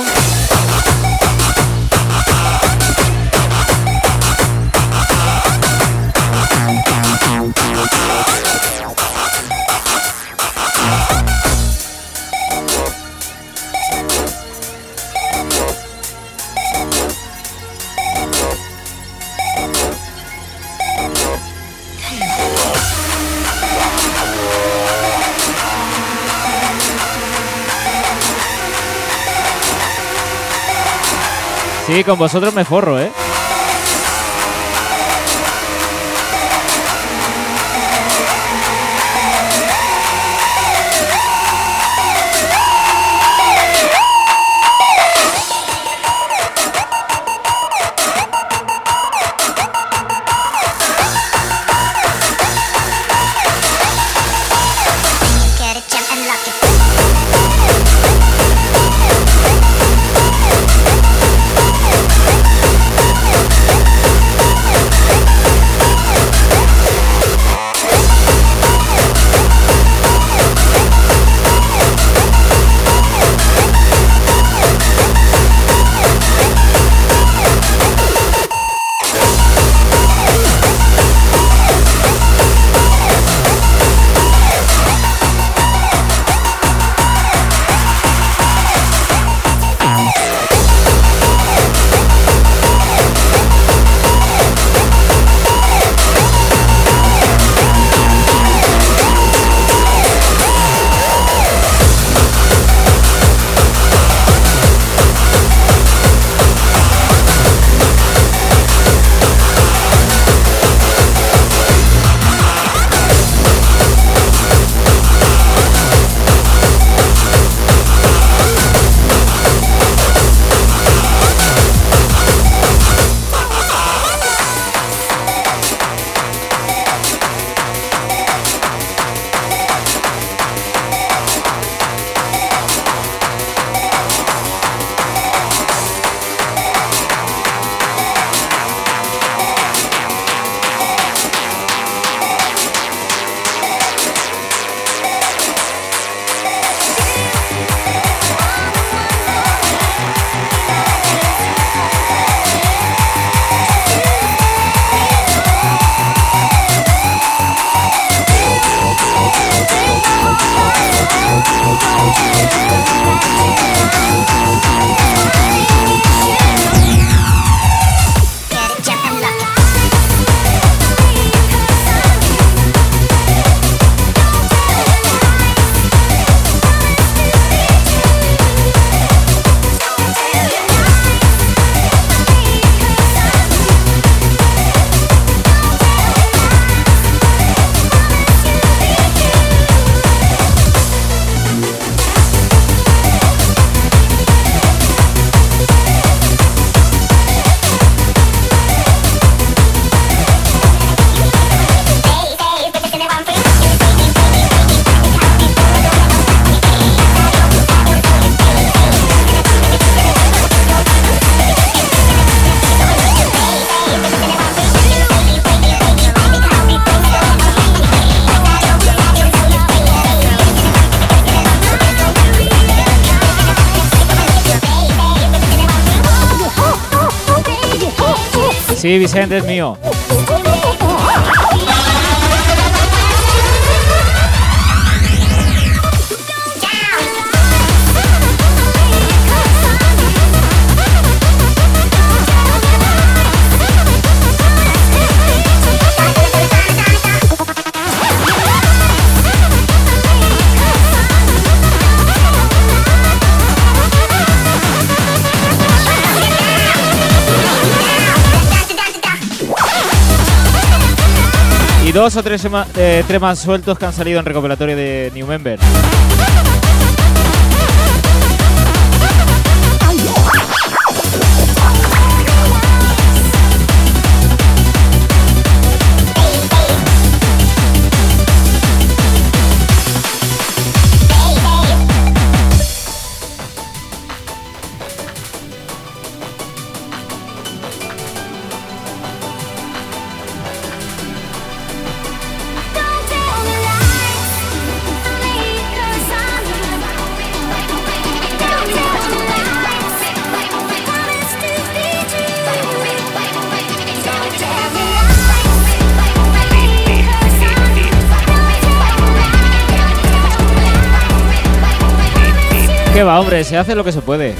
Sí, con vosotros me forro, ¿eh? Sí, Vicente es mío. Dos o tres eh, temas sueltos que han salido en recopilatorio de New Member. ¿Qué va, hombre? Se hace lo que se puede.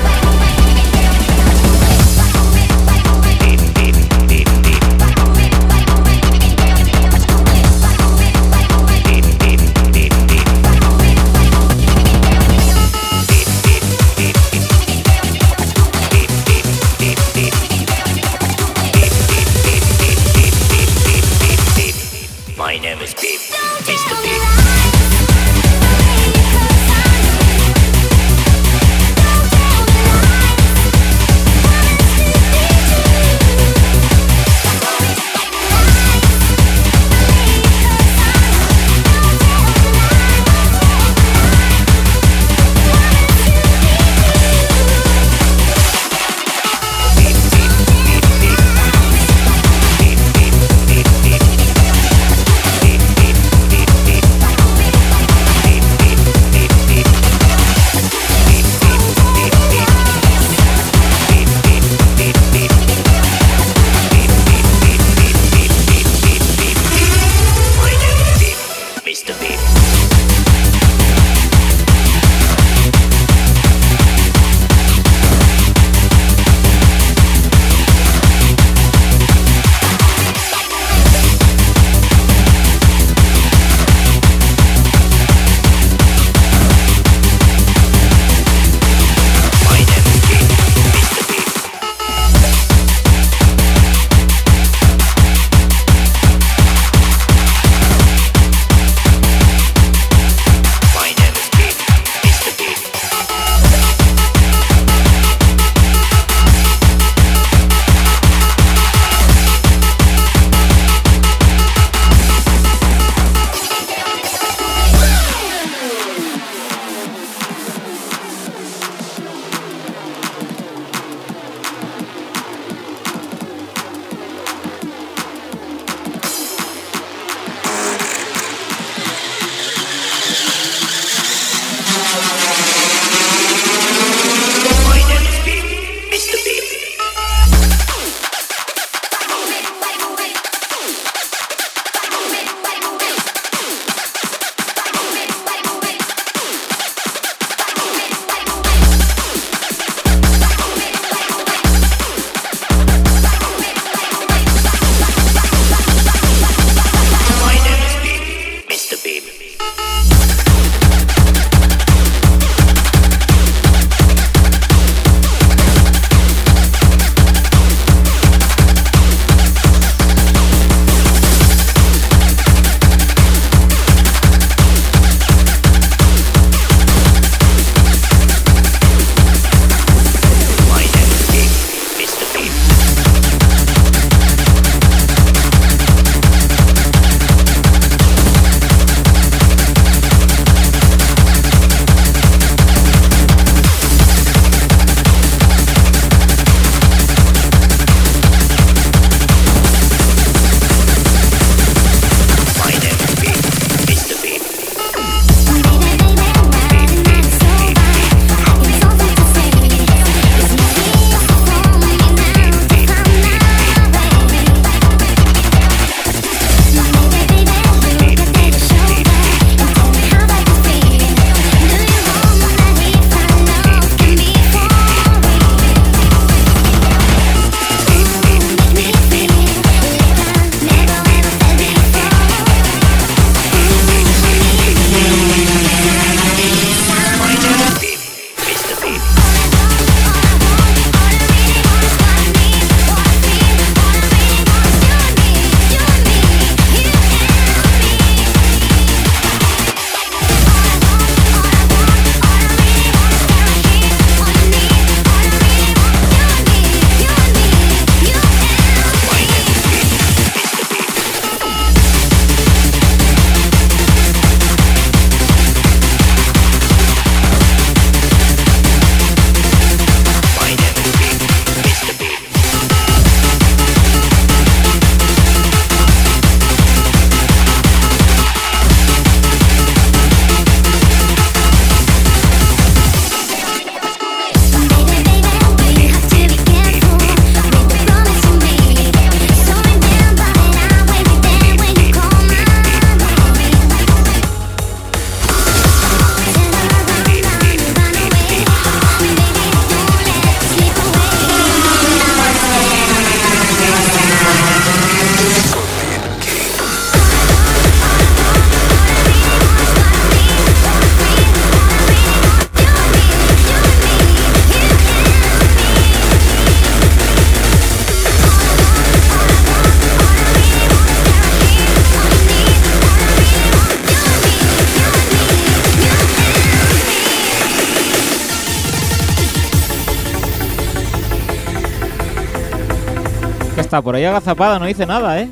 por ahí agazapada, no dice nada, ¿eh?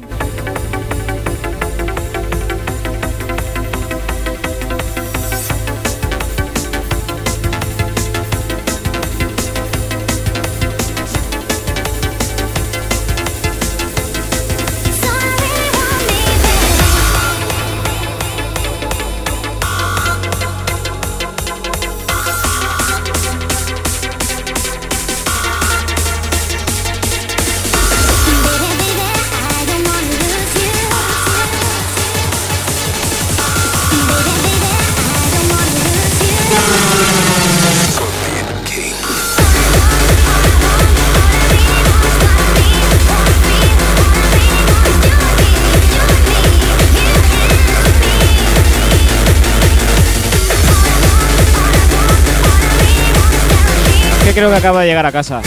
acaba de llegar a casa.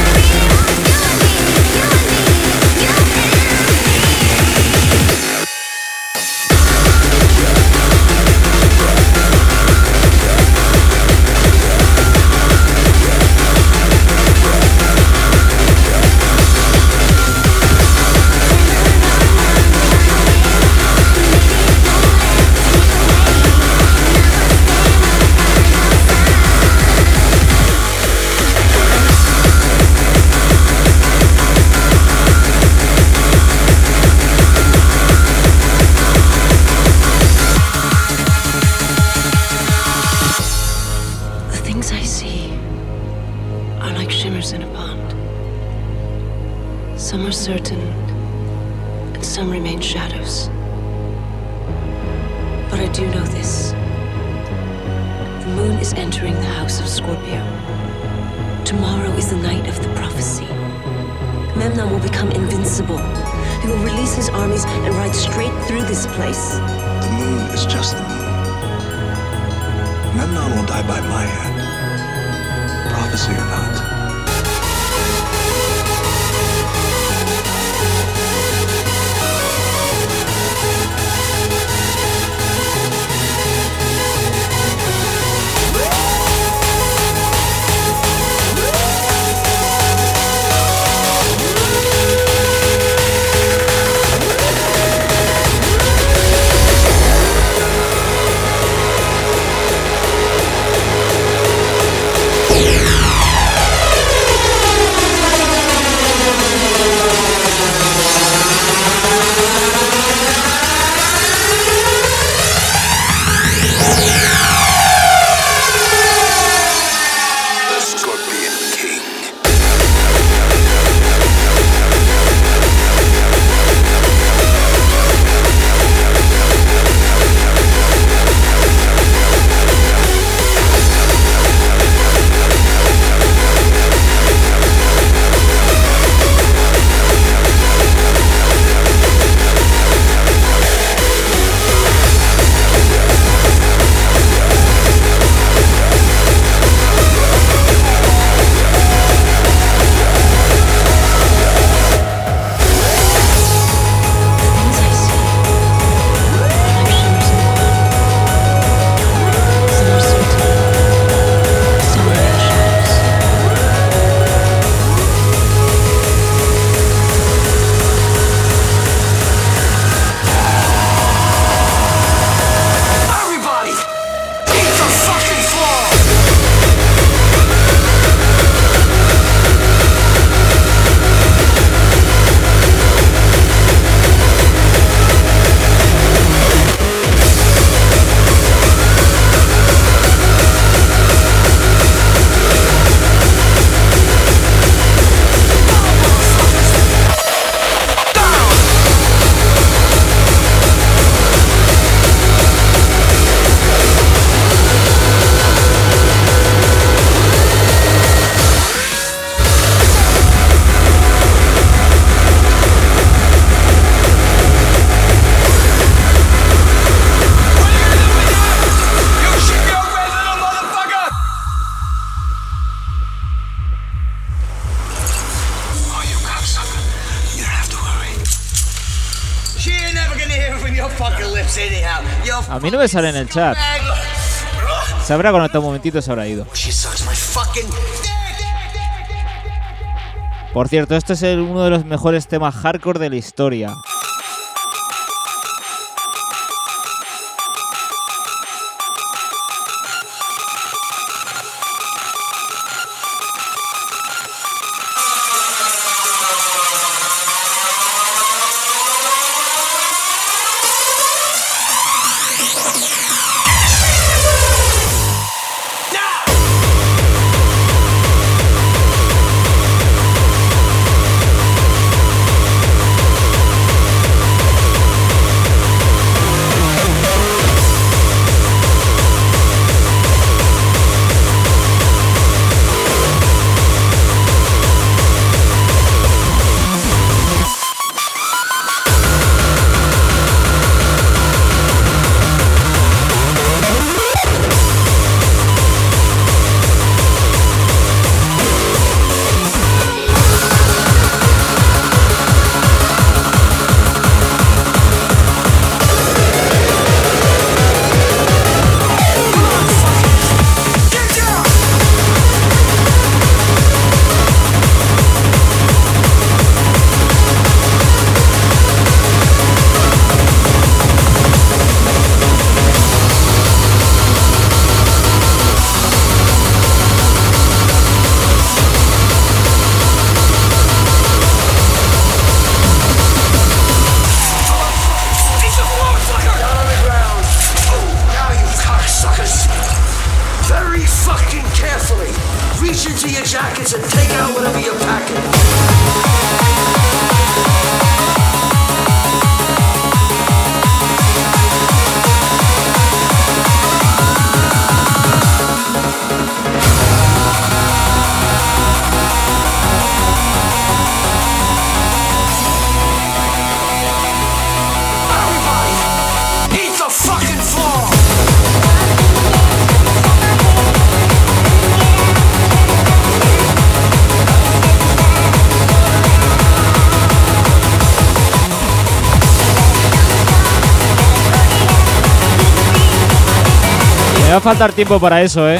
Sale en el chat. Se habrá conectado un momentito se habrá ido. Por cierto, este es uno de los mejores temas hardcore de la historia. va a faltar tiempo para eso, ¿eh?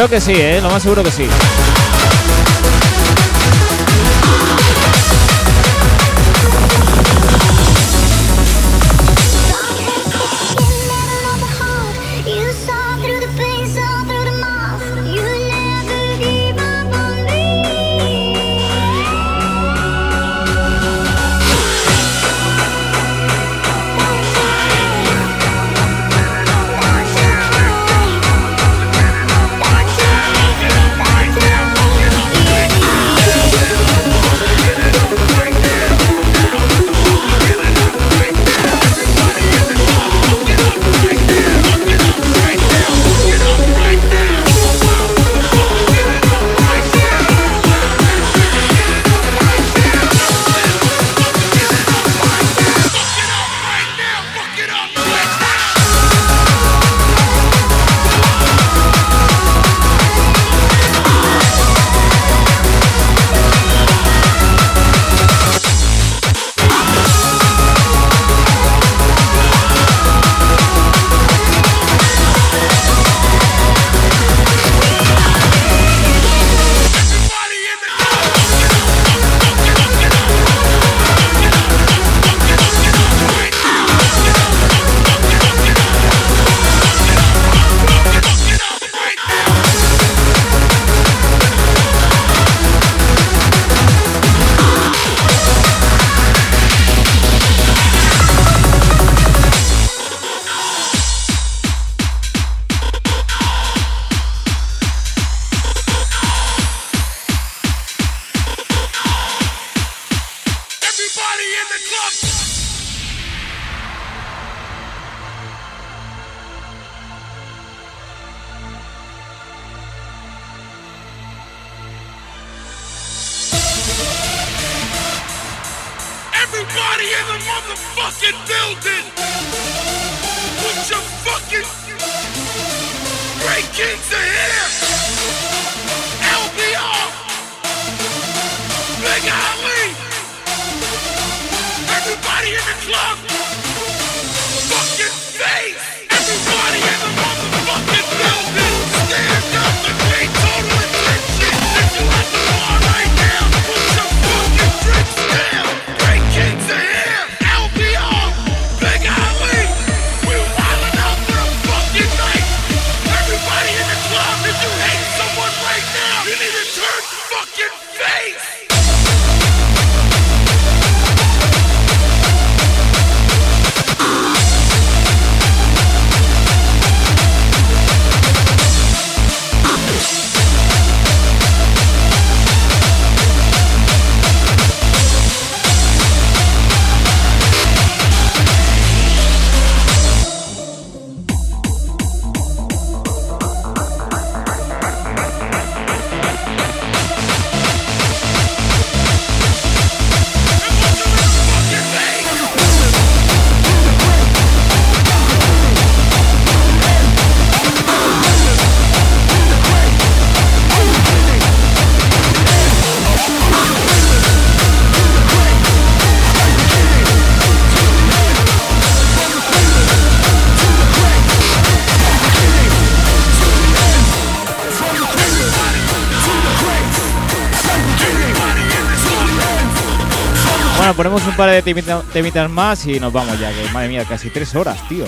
Creo que sí, ¿eh? lo más seguro que sí. Par de temita- temitas más y nos vamos ya, que madre mía, casi tres horas, tío.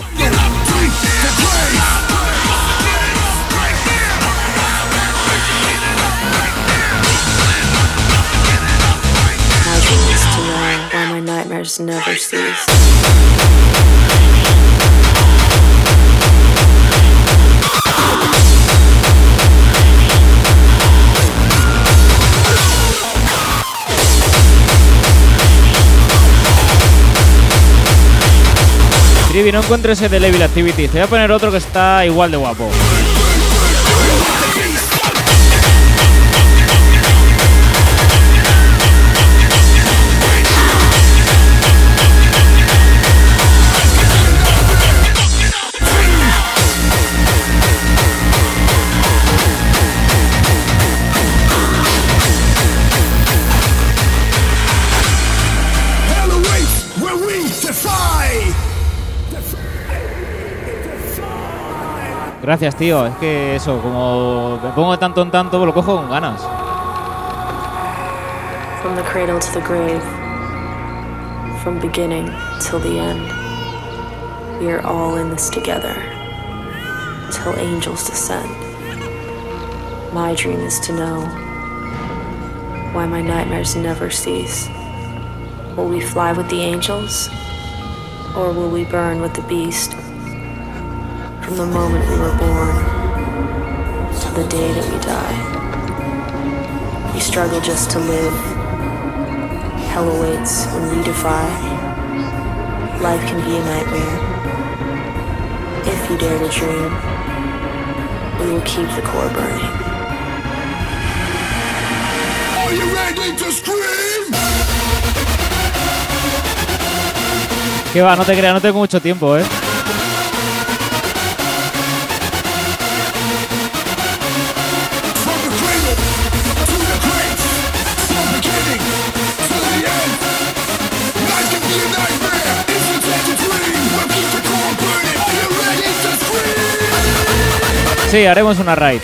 Trivi, no encuentro ese de Level Activity. Te voy a poner otro que está igual de guapo. Gracias, tío. Es que eso, como me pongo de tanto en tanto, lo cojo con ganas. From the cradle to the grave, from beginning till the end, we are all in this together till angels descend. My dream is to know why my nightmares never cease. Will we fly with the angels, or will we burn with the beast? From the moment we were born to the day that we die, we struggle just to live. Hell awaits when we defy. Life can be a nightmare. If you dare to dream, we will keep the core burning. Are you ready to scream? Que va, no te creas, no tengo mucho tiempo, eh. Sí, haremos una raid.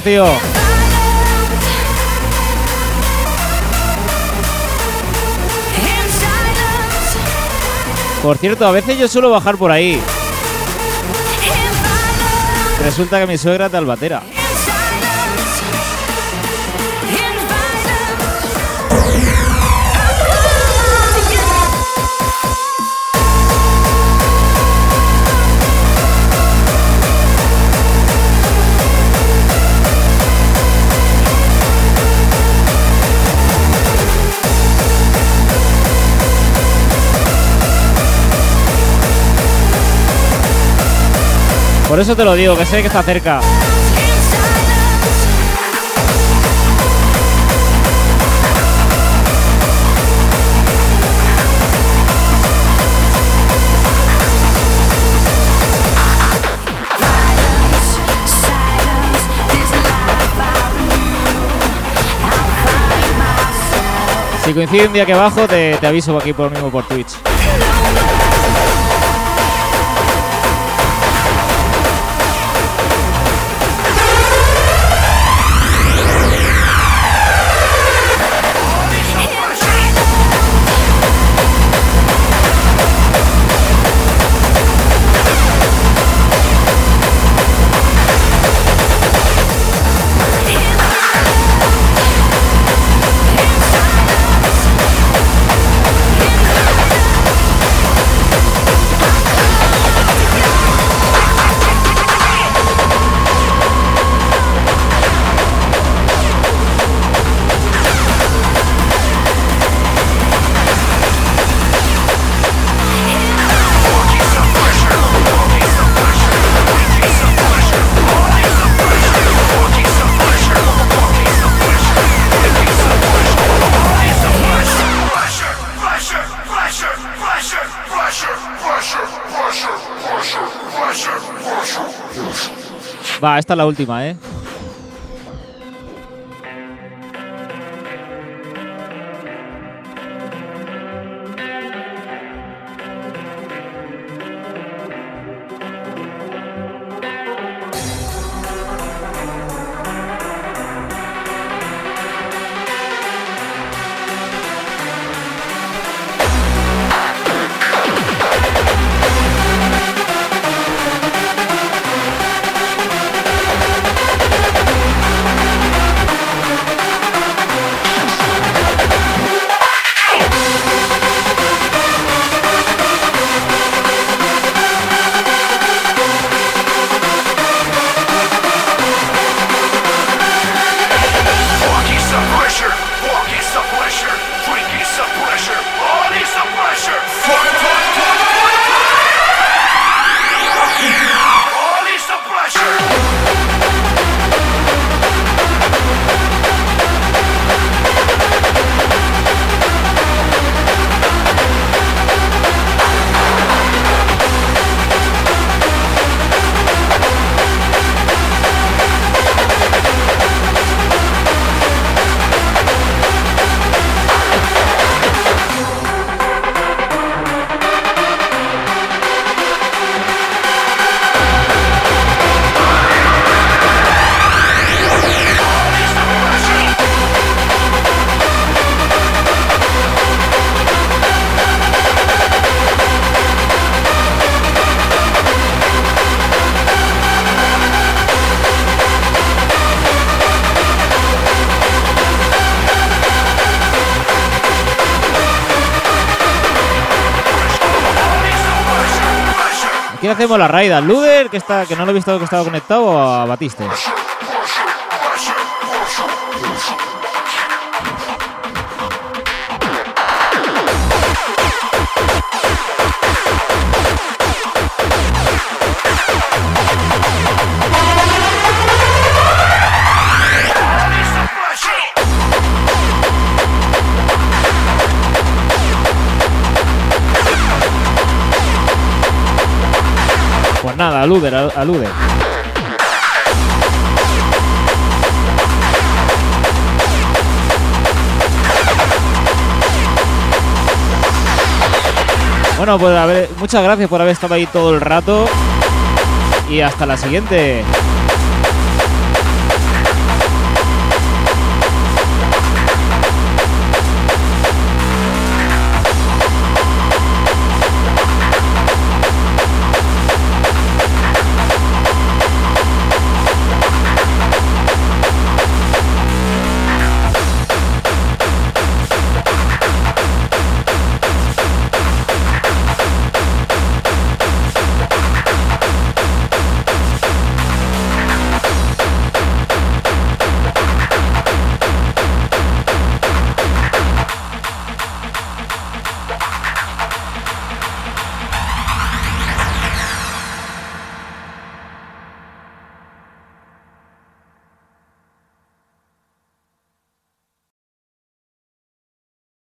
Tío. Por cierto, a veces yo suelo bajar por ahí. Resulta que mi suegra es de Albatera. Por eso te lo digo, que sé que está cerca. Si coincide un día que bajo, te, te aviso aquí por mismo por Twitch. Esta es la última, ¿eh? Hacemos la raid? ¿Al Luder, que, está, que no lo he visto que estaba conectado, a Batiste? Nada, al Luder, al al Luder. Bueno, pues a ver, muchas gracias por haber estado ahí todo el rato. Y hasta la siguiente.